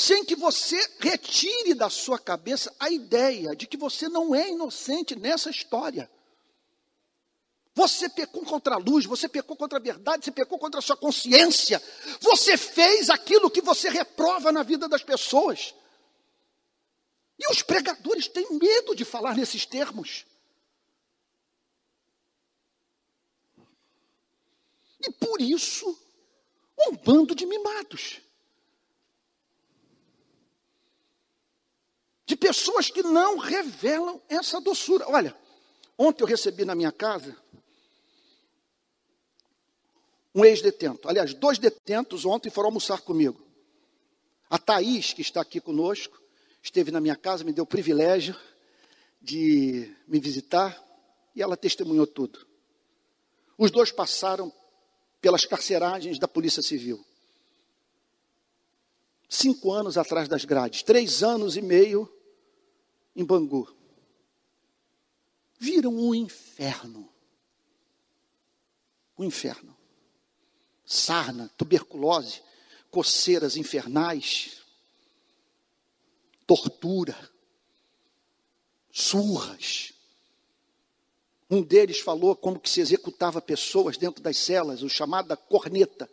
sem que você retire da sua cabeça a ideia de que você não é inocente nessa história. Você pecou contra a luz, você pecou contra a verdade, você pecou contra a sua consciência. Você fez aquilo que você reprova na vida das pessoas. E os pregadores têm medo de falar nesses termos. E por isso, um bando de mimados. De pessoas que não revelam essa doçura. Olha, ontem eu recebi na minha casa um ex-detento. Aliás, dois detentos ontem foram almoçar comigo. A Thaís, que está aqui conosco, esteve na minha casa, me deu o privilégio de me visitar e ela testemunhou tudo. Os dois passaram pelas carceragens da Polícia Civil. Cinco anos atrás das grades, três anos e meio em Bangu. Viram um inferno. O um inferno. Sarna, tuberculose, coceiras infernais, tortura, surras, um deles falou como que se executava pessoas dentro das celas, o chamada corneta.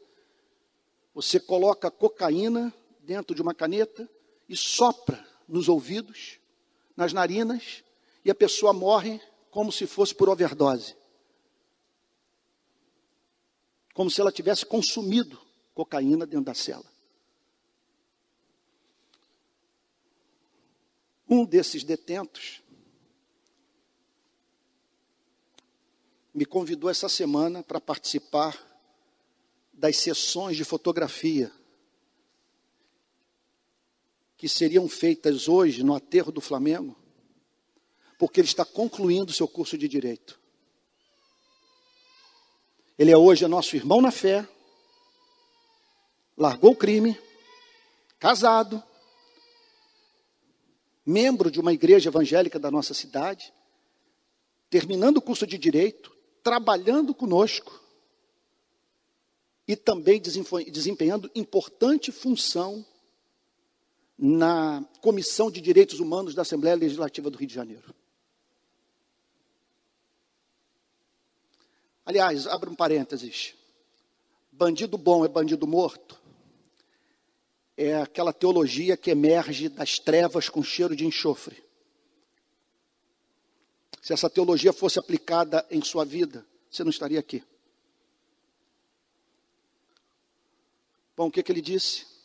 Você coloca cocaína dentro de uma caneta e sopra nos ouvidos, nas narinas, e a pessoa morre como se fosse por overdose. Como se ela tivesse consumido cocaína dentro da cela. Um desses detentos me convidou essa semana para participar das sessões de fotografia que seriam feitas hoje no aterro do Flamengo, porque ele está concluindo seu curso de direito. Ele é hoje nosso irmão na fé, largou o crime, casado, membro de uma igreja evangélica da nossa cidade, terminando o curso de direito, trabalhando conosco e também desempenhando importante função na Comissão de Direitos Humanos da Assembleia Legislativa do Rio de Janeiro. Aliás, abra um parênteses. Bandido bom é bandido morto. É aquela teologia que emerge das trevas com cheiro de enxofre. Se essa teologia fosse aplicada em sua vida, você não estaria aqui. Bom, o que, que ele disse?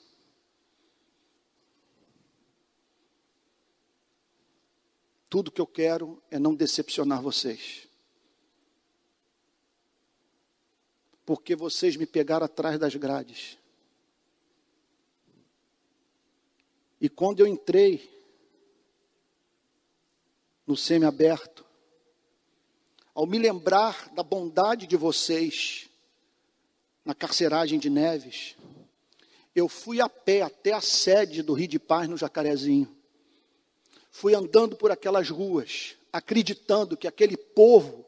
Tudo que eu quero é não decepcionar vocês. Porque vocês me pegaram atrás das grades. E quando eu entrei no semi-aberto, ao me lembrar da bondade de vocês na carceragem de Neves, eu fui a pé até a sede do Rio de Paz no Jacarezinho fui andando por aquelas ruas, acreditando que aquele povo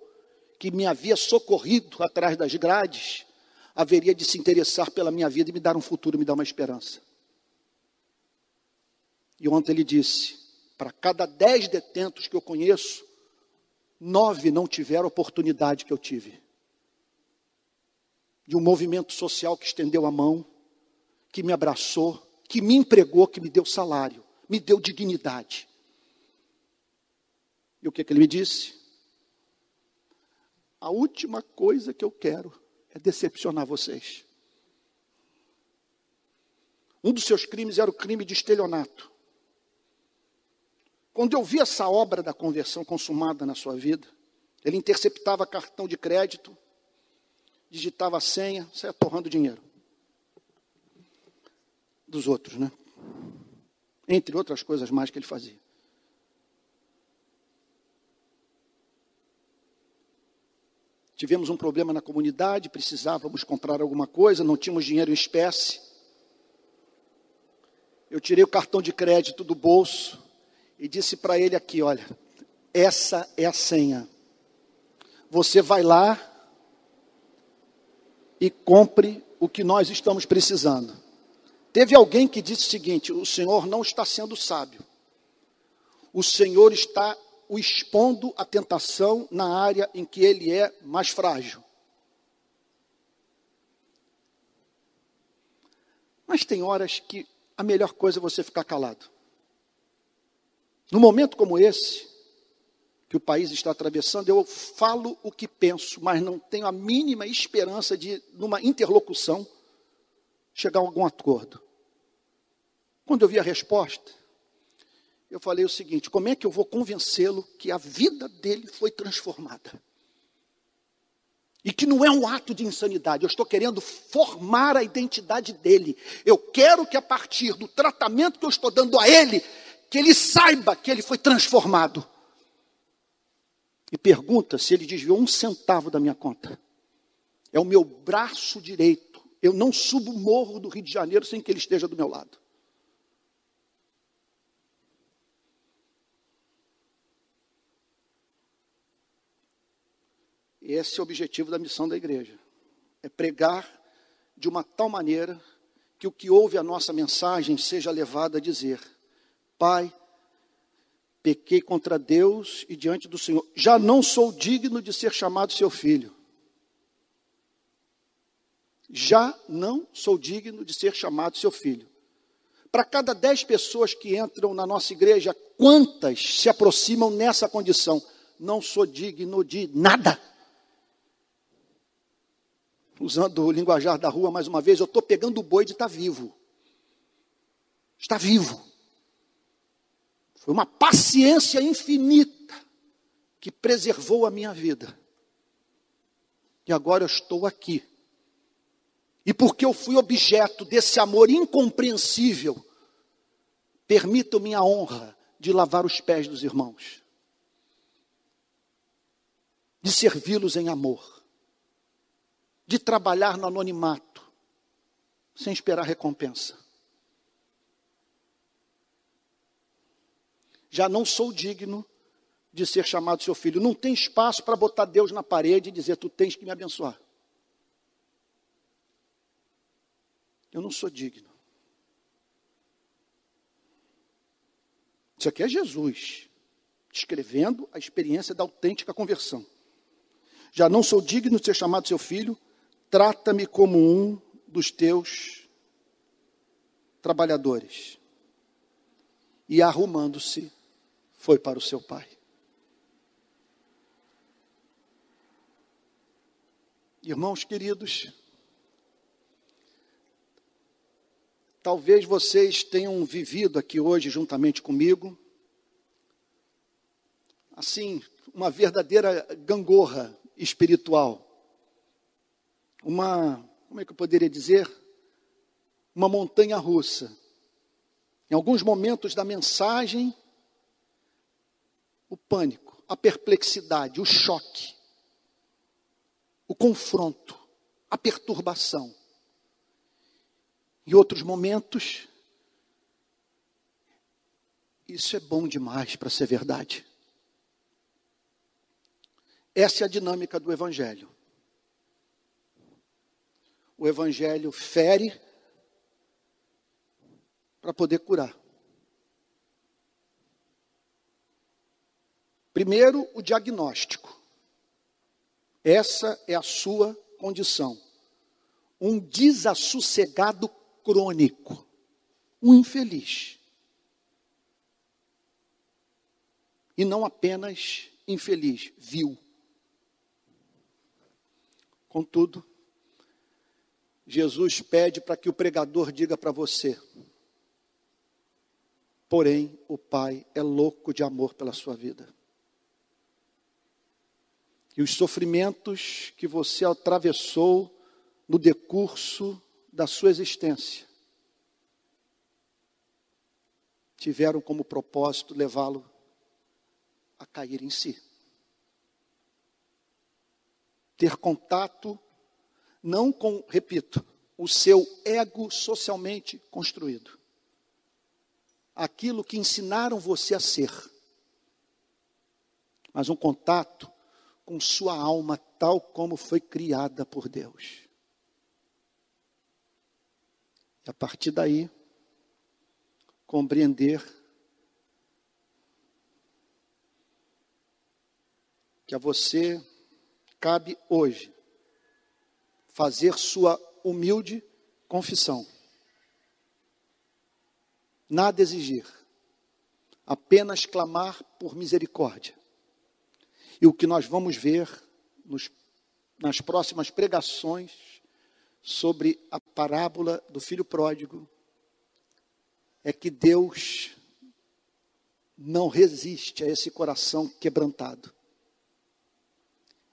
que me havia socorrido atrás das grades haveria de se interessar pela minha vida e me dar um futuro, me dar uma esperança. E ontem ele disse: para cada dez detentos que eu conheço, nove não tiveram a oportunidade que eu tive. De um movimento social que estendeu a mão, que me abraçou, que me empregou, que me deu salário, me deu dignidade. E o que, que ele me disse? A última coisa que eu quero é decepcionar vocês. Um dos seus crimes era o crime de estelionato. Quando eu vi essa obra da conversão consumada na sua vida, ele interceptava cartão de crédito, digitava a senha, saia torrando dinheiro. Dos outros, né? Entre outras coisas mais que ele fazia. Tivemos um problema na comunidade, precisávamos comprar alguma coisa, não tínhamos dinheiro em espécie. Eu tirei o cartão de crédito do bolso e disse para ele aqui: olha, essa é a senha. Você vai lá e compre o que nós estamos precisando. Teve alguém que disse o seguinte: o Senhor não está sendo sábio. O Senhor está o expondo à tentação na área em que ele é mais frágil. Mas tem horas que a melhor coisa é você ficar calado. No momento como esse, que o país está atravessando, eu falo o que penso, mas não tenho a mínima esperança de, numa interlocução, chegar a algum acordo. Quando eu vi a resposta, eu falei o seguinte: como é que eu vou convencê-lo que a vida dele foi transformada? E que não é um ato de insanidade, eu estou querendo formar a identidade dele. Eu quero que a partir do tratamento que eu estou dando a ele, que ele saiba que ele foi transformado. E pergunta se ele desviou um centavo da minha conta. É o meu braço direito. Eu não subo o morro do Rio de Janeiro sem que ele esteja do meu lado. Esse é o objetivo da missão da igreja. É pregar de uma tal maneira que o que ouve a nossa mensagem seja levado a dizer: Pai, pequei contra Deus e diante do Senhor. Já não sou digno de ser chamado seu filho. Já não sou digno de ser chamado seu filho. Para cada dez pessoas que entram na nossa igreja, quantas se aproximam nessa condição? Não sou digno de nada usando o linguajar da rua mais uma vez, eu estou pegando o boi de estar tá vivo. Está vivo. Foi uma paciência infinita que preservou a minha vida. E agora eu estou aqui. E porque eu fui objeto desse amor incompreensível, permitam-me a honra de lavar os pés dos irmãos, de servi-los em amor de trabalhar no anonimato, sem esperar recompensa. Já não sou digno de ser chamado seu filho. Não tem espaço para botar Deus na parede e dizer: Tu tens que me abençoar. Eu não sou digno. Isso aqui é Jesus, descrevendo a experiência da autêntica conversão. Já não sou digno de ser chamado seu filho, trata-me como um dos teus trabalhadores. E arrumando-se, foi para o seu pai. Irmãos queridos, talvez vocês tenham vivido aqui hoje juntamente comigo, assim, uma verdadeira gangorra espiritual uma, como é que eu poderia dizer? Uma montanha russa. Em alguns momentos da mensagem, o pânico, a perplexidade, o choque, o confronto, a perturbação. Em outros momentos, isso é bom demais para ser verdade. Essa é a dinâmica do Evangelho o Evangelho fere para poder curar. Primeiro, o diagnóstico. Essa é a sua condição. Um desassossegado crônico. Um infeliz. E não apenas infeliz, vil. Contudo, Jesus pede para que o pregador diga para você: porém, o Pai é louco de amor pela sua vida. E os sofrimentos que você atravessou no decurso da sua existência tiveram como propósito levá-lo a cair em si. Ter contato não com, repito, o seu ego socialmente construído. Aquilo que ensinaram você a ser. Mas um contato com sua alma tal como foi criada por Deus. E a partir daí, compreender que a você cabe hoje fazer sua humilde confissão. Nada exigir, apenas clamar por misericórdia. E o que nós vamos ver nos, nas próximas pregações sobre a parábola do filho pródigo é que Deus não resiste a esse coração quebrantado.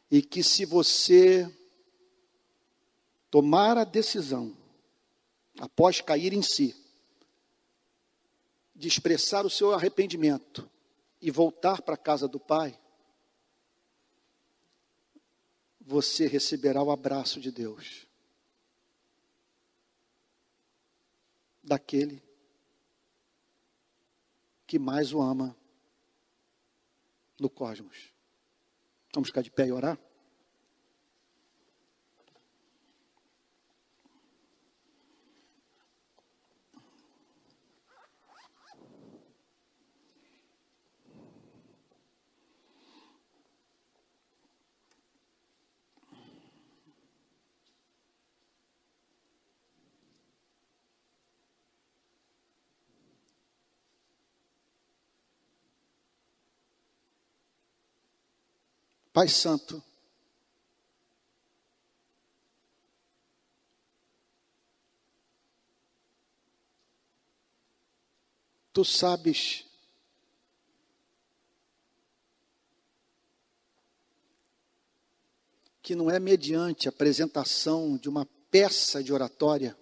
E que se você tomar a decisão, após cair em si, de expressar o seu arrependimento e voltar para a casa do Pai, você receberá o abraço de Deus. Daquele que mais o ama no cosmos. Vamos ficar de pé e orar? Pai Santo, tu sabes que não é mediante a apresentação de uma peça de oratória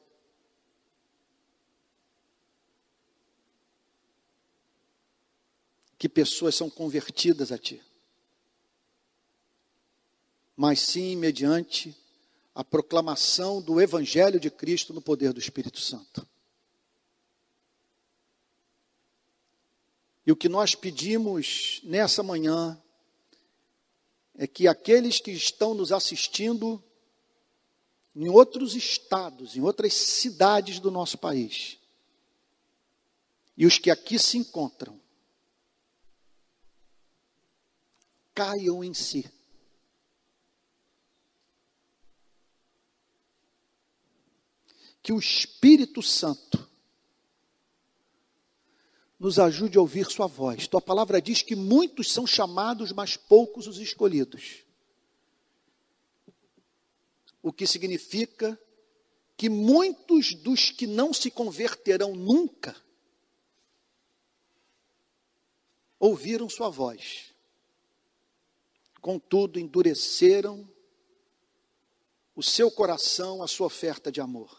que pessoas são convertidas a Ti mas sim mediante a proclamação do Evangelho de Cristo no poder do Espírito Santo. E o que nós pedimos nessa manhã é que aqueles que estão nos assistindo em outros estados, em outras cidades do nosso país, e os que aqui se encontram, caiam em si. Que o Espírito Santo nos ajude a ouvir Sua voz. Tua palavra diz que muitos são chamados, mas poucos os escolhidos. O que significa que muitos dos que não se converterão nunca ouviram Sua voz. Contudo, endureceram o seu coração, a sua oferta de amor.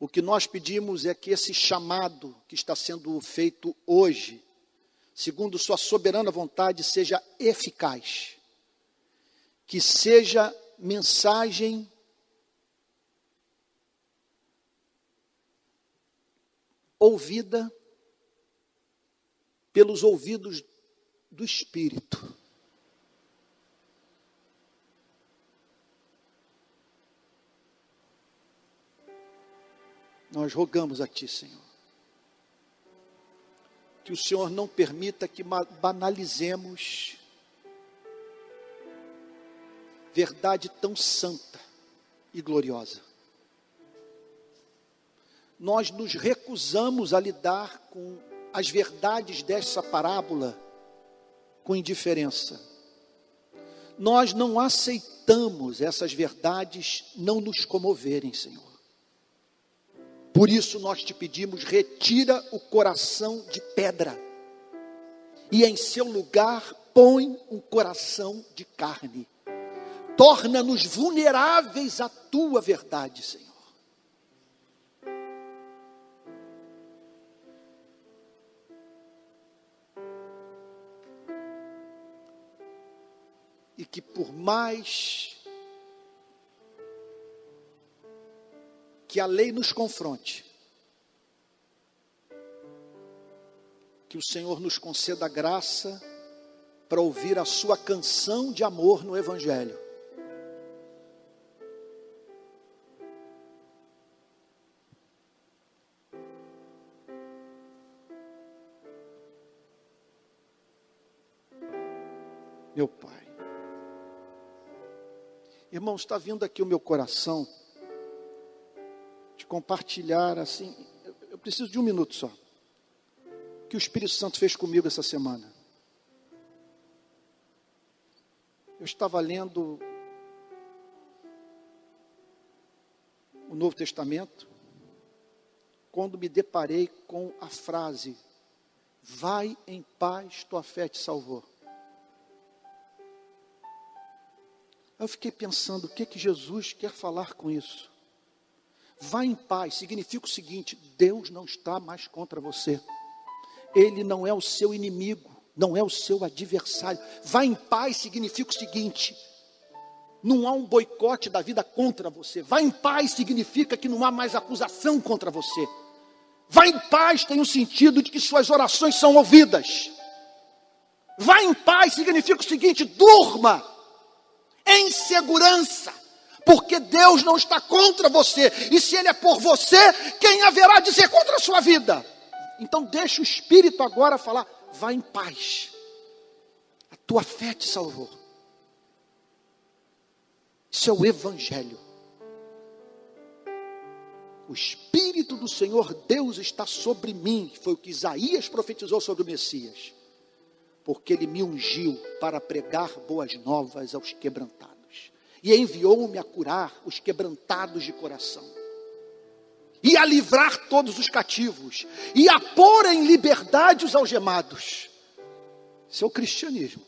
O que nós pedimos é que esse chamado que está sendo feito hoje, segundo Sua soberana vontade, seja eficaz, que seja mensagem ouvida pelos ouvidos do Espírito. Nós rogamos a Ti, Senhor, que o Senhor não permita que banalizemos verdade tão santa e gloriosa. Nós nos recusamos a lidar com as verdades dessa parábola com indiferença. Nós não aceitamos essas verdades não nos comoverem, Senhor. Por isso nós te pedimos, retira o coração de pedra e em seu lugar põe um coração de carne. Torna-nos vulneráveis à tua verdade, Senhor. E que por mais que a lei nos confronte. Que o Senhor nos conceda graça para ouvir a sua canção de amor no Evangelho. Meu Pai. Irmãos, está vindo aqui o meu coração compartilhar assim. Eu preciso de um minuto só. O que o Espírito Santo fez comigo essa semana? Eu estava lendo o Novo Testamento quando me deparei com a frase: Vai em paz, tua fé te salvou. Eu fiquei pensando o que que Jesus quer falar com isso. Vá em paz significa o seguinte: Deus não está mais contra você. Ele não é o seu inimigo, não é o seu adversário. Vá em paz significa o seguinte: não há um boicote da vida contra você. Vá em paz significa que não há mais acusação contra você. Vá em paz tem o sentido de que suas orações são ouvidas. Vá em paz significa o seguinte: durma em segurança porque Deus não está contra você, e se Ele é por você, quem haverá de ser contra a sua vida? Então, deixa o Espírito agora falar, vá em paz, a tua fé te salvou. Isso é o Evangelho. O Espírito do Senhor Deus está sobre mim, foi o que Isaías profetizou sobre o Messias, porque ele me ungiu para pregar boas novas aos quebrantados e enviou-me a curar os quebrantados de coração, e a livrar todos os cativos, e a pôr em liberdade os algemados. Isso é cristianismo.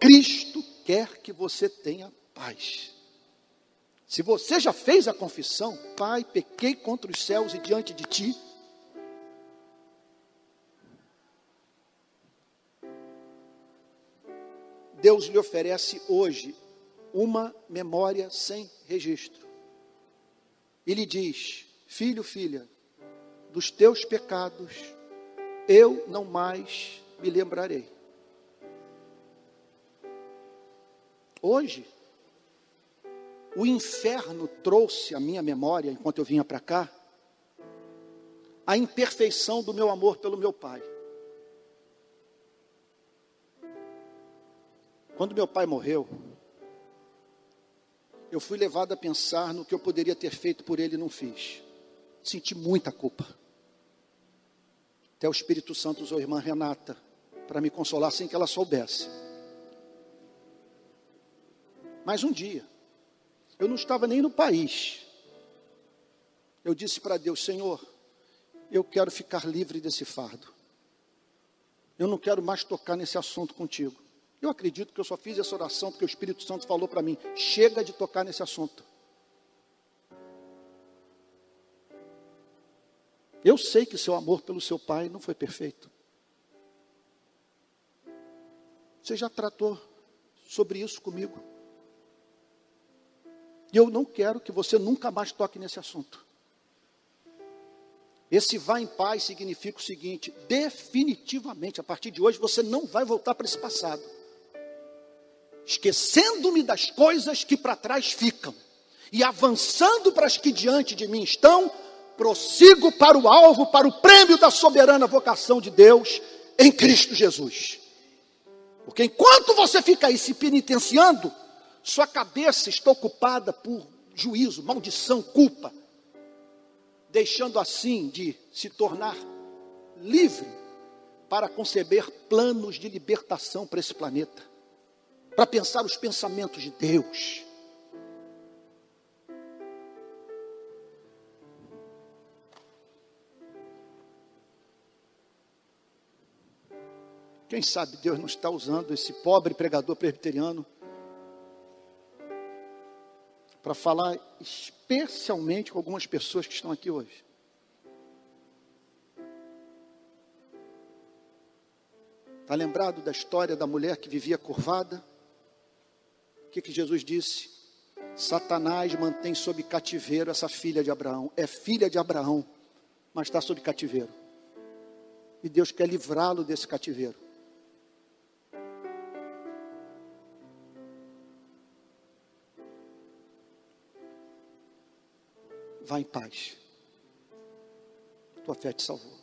Cristo quer que você tenha paz. Se você já fez a confissão, Pai, pequei contra os céus e diante de ti, Deus lhe oferece hoje uma memória sem registro. E lhe diz: Filho, filha, dos teus pecados eu não mais me lembrarei. Hoje, o inferno trouxe à minha memória, enquanto eu vinha para cá, a imperfeição do meu amor pelo meu pai. Quando meu pai morreu, eu fui levado a pensar no que eu poderia ter feito por ele e não fiz. Senti muita culpa. Até o Espírito Santo usou a irmã Renata para me consolar sem que ela soubesse. Mas um dia, eu não estava nem no país. Eu disse para Deus: Senhor, eu quero ficar livre desse fardo. Eu não quero mais tocar nesse assunto contigo. Eu acredito que eu só fiz essa oração porque o Espírito Santo falou para mim: chega de tocar nesse assunto. Eu sei que seu amor pelo seu pai não foi perfeito. Você já tratou sobre isso comigo. E eu não quero que você nunca mais toque nesse assunto. Esse vá em paz significa o seguinte: definitivamente, a partir de hoje, você não vai voltar para esse passado. Esquecendo-me das coisas que para trás ficam e avançando para as que diante de mim estão, prossigo para o alvo, para o prêmio da soberana vocação de Deus em Cristo Jesus. Porque enquanto você fica aí se penitenciando, sua cabeça está ocupada por juízo, maldição, culpa, deixando assim de se tornar livre para conceber planos de libertação para esse planeta, para pensar os pensamentos de Deus Quem sabe Deus não está usando esse pobre pregador presbiteriano para falar especialmente com algumas pessoas que estão aqui hoje. Está lembrado da história da mulher que vivia curvada? O que, que Jesus disse? Satanás mantém sob cativeiro essa filha de Abraão. É filha de Abraão, mas está sob cativeiro. E Deus quer livrá-lo desse cativeiro. Vá em paz. Tua fé te salvou.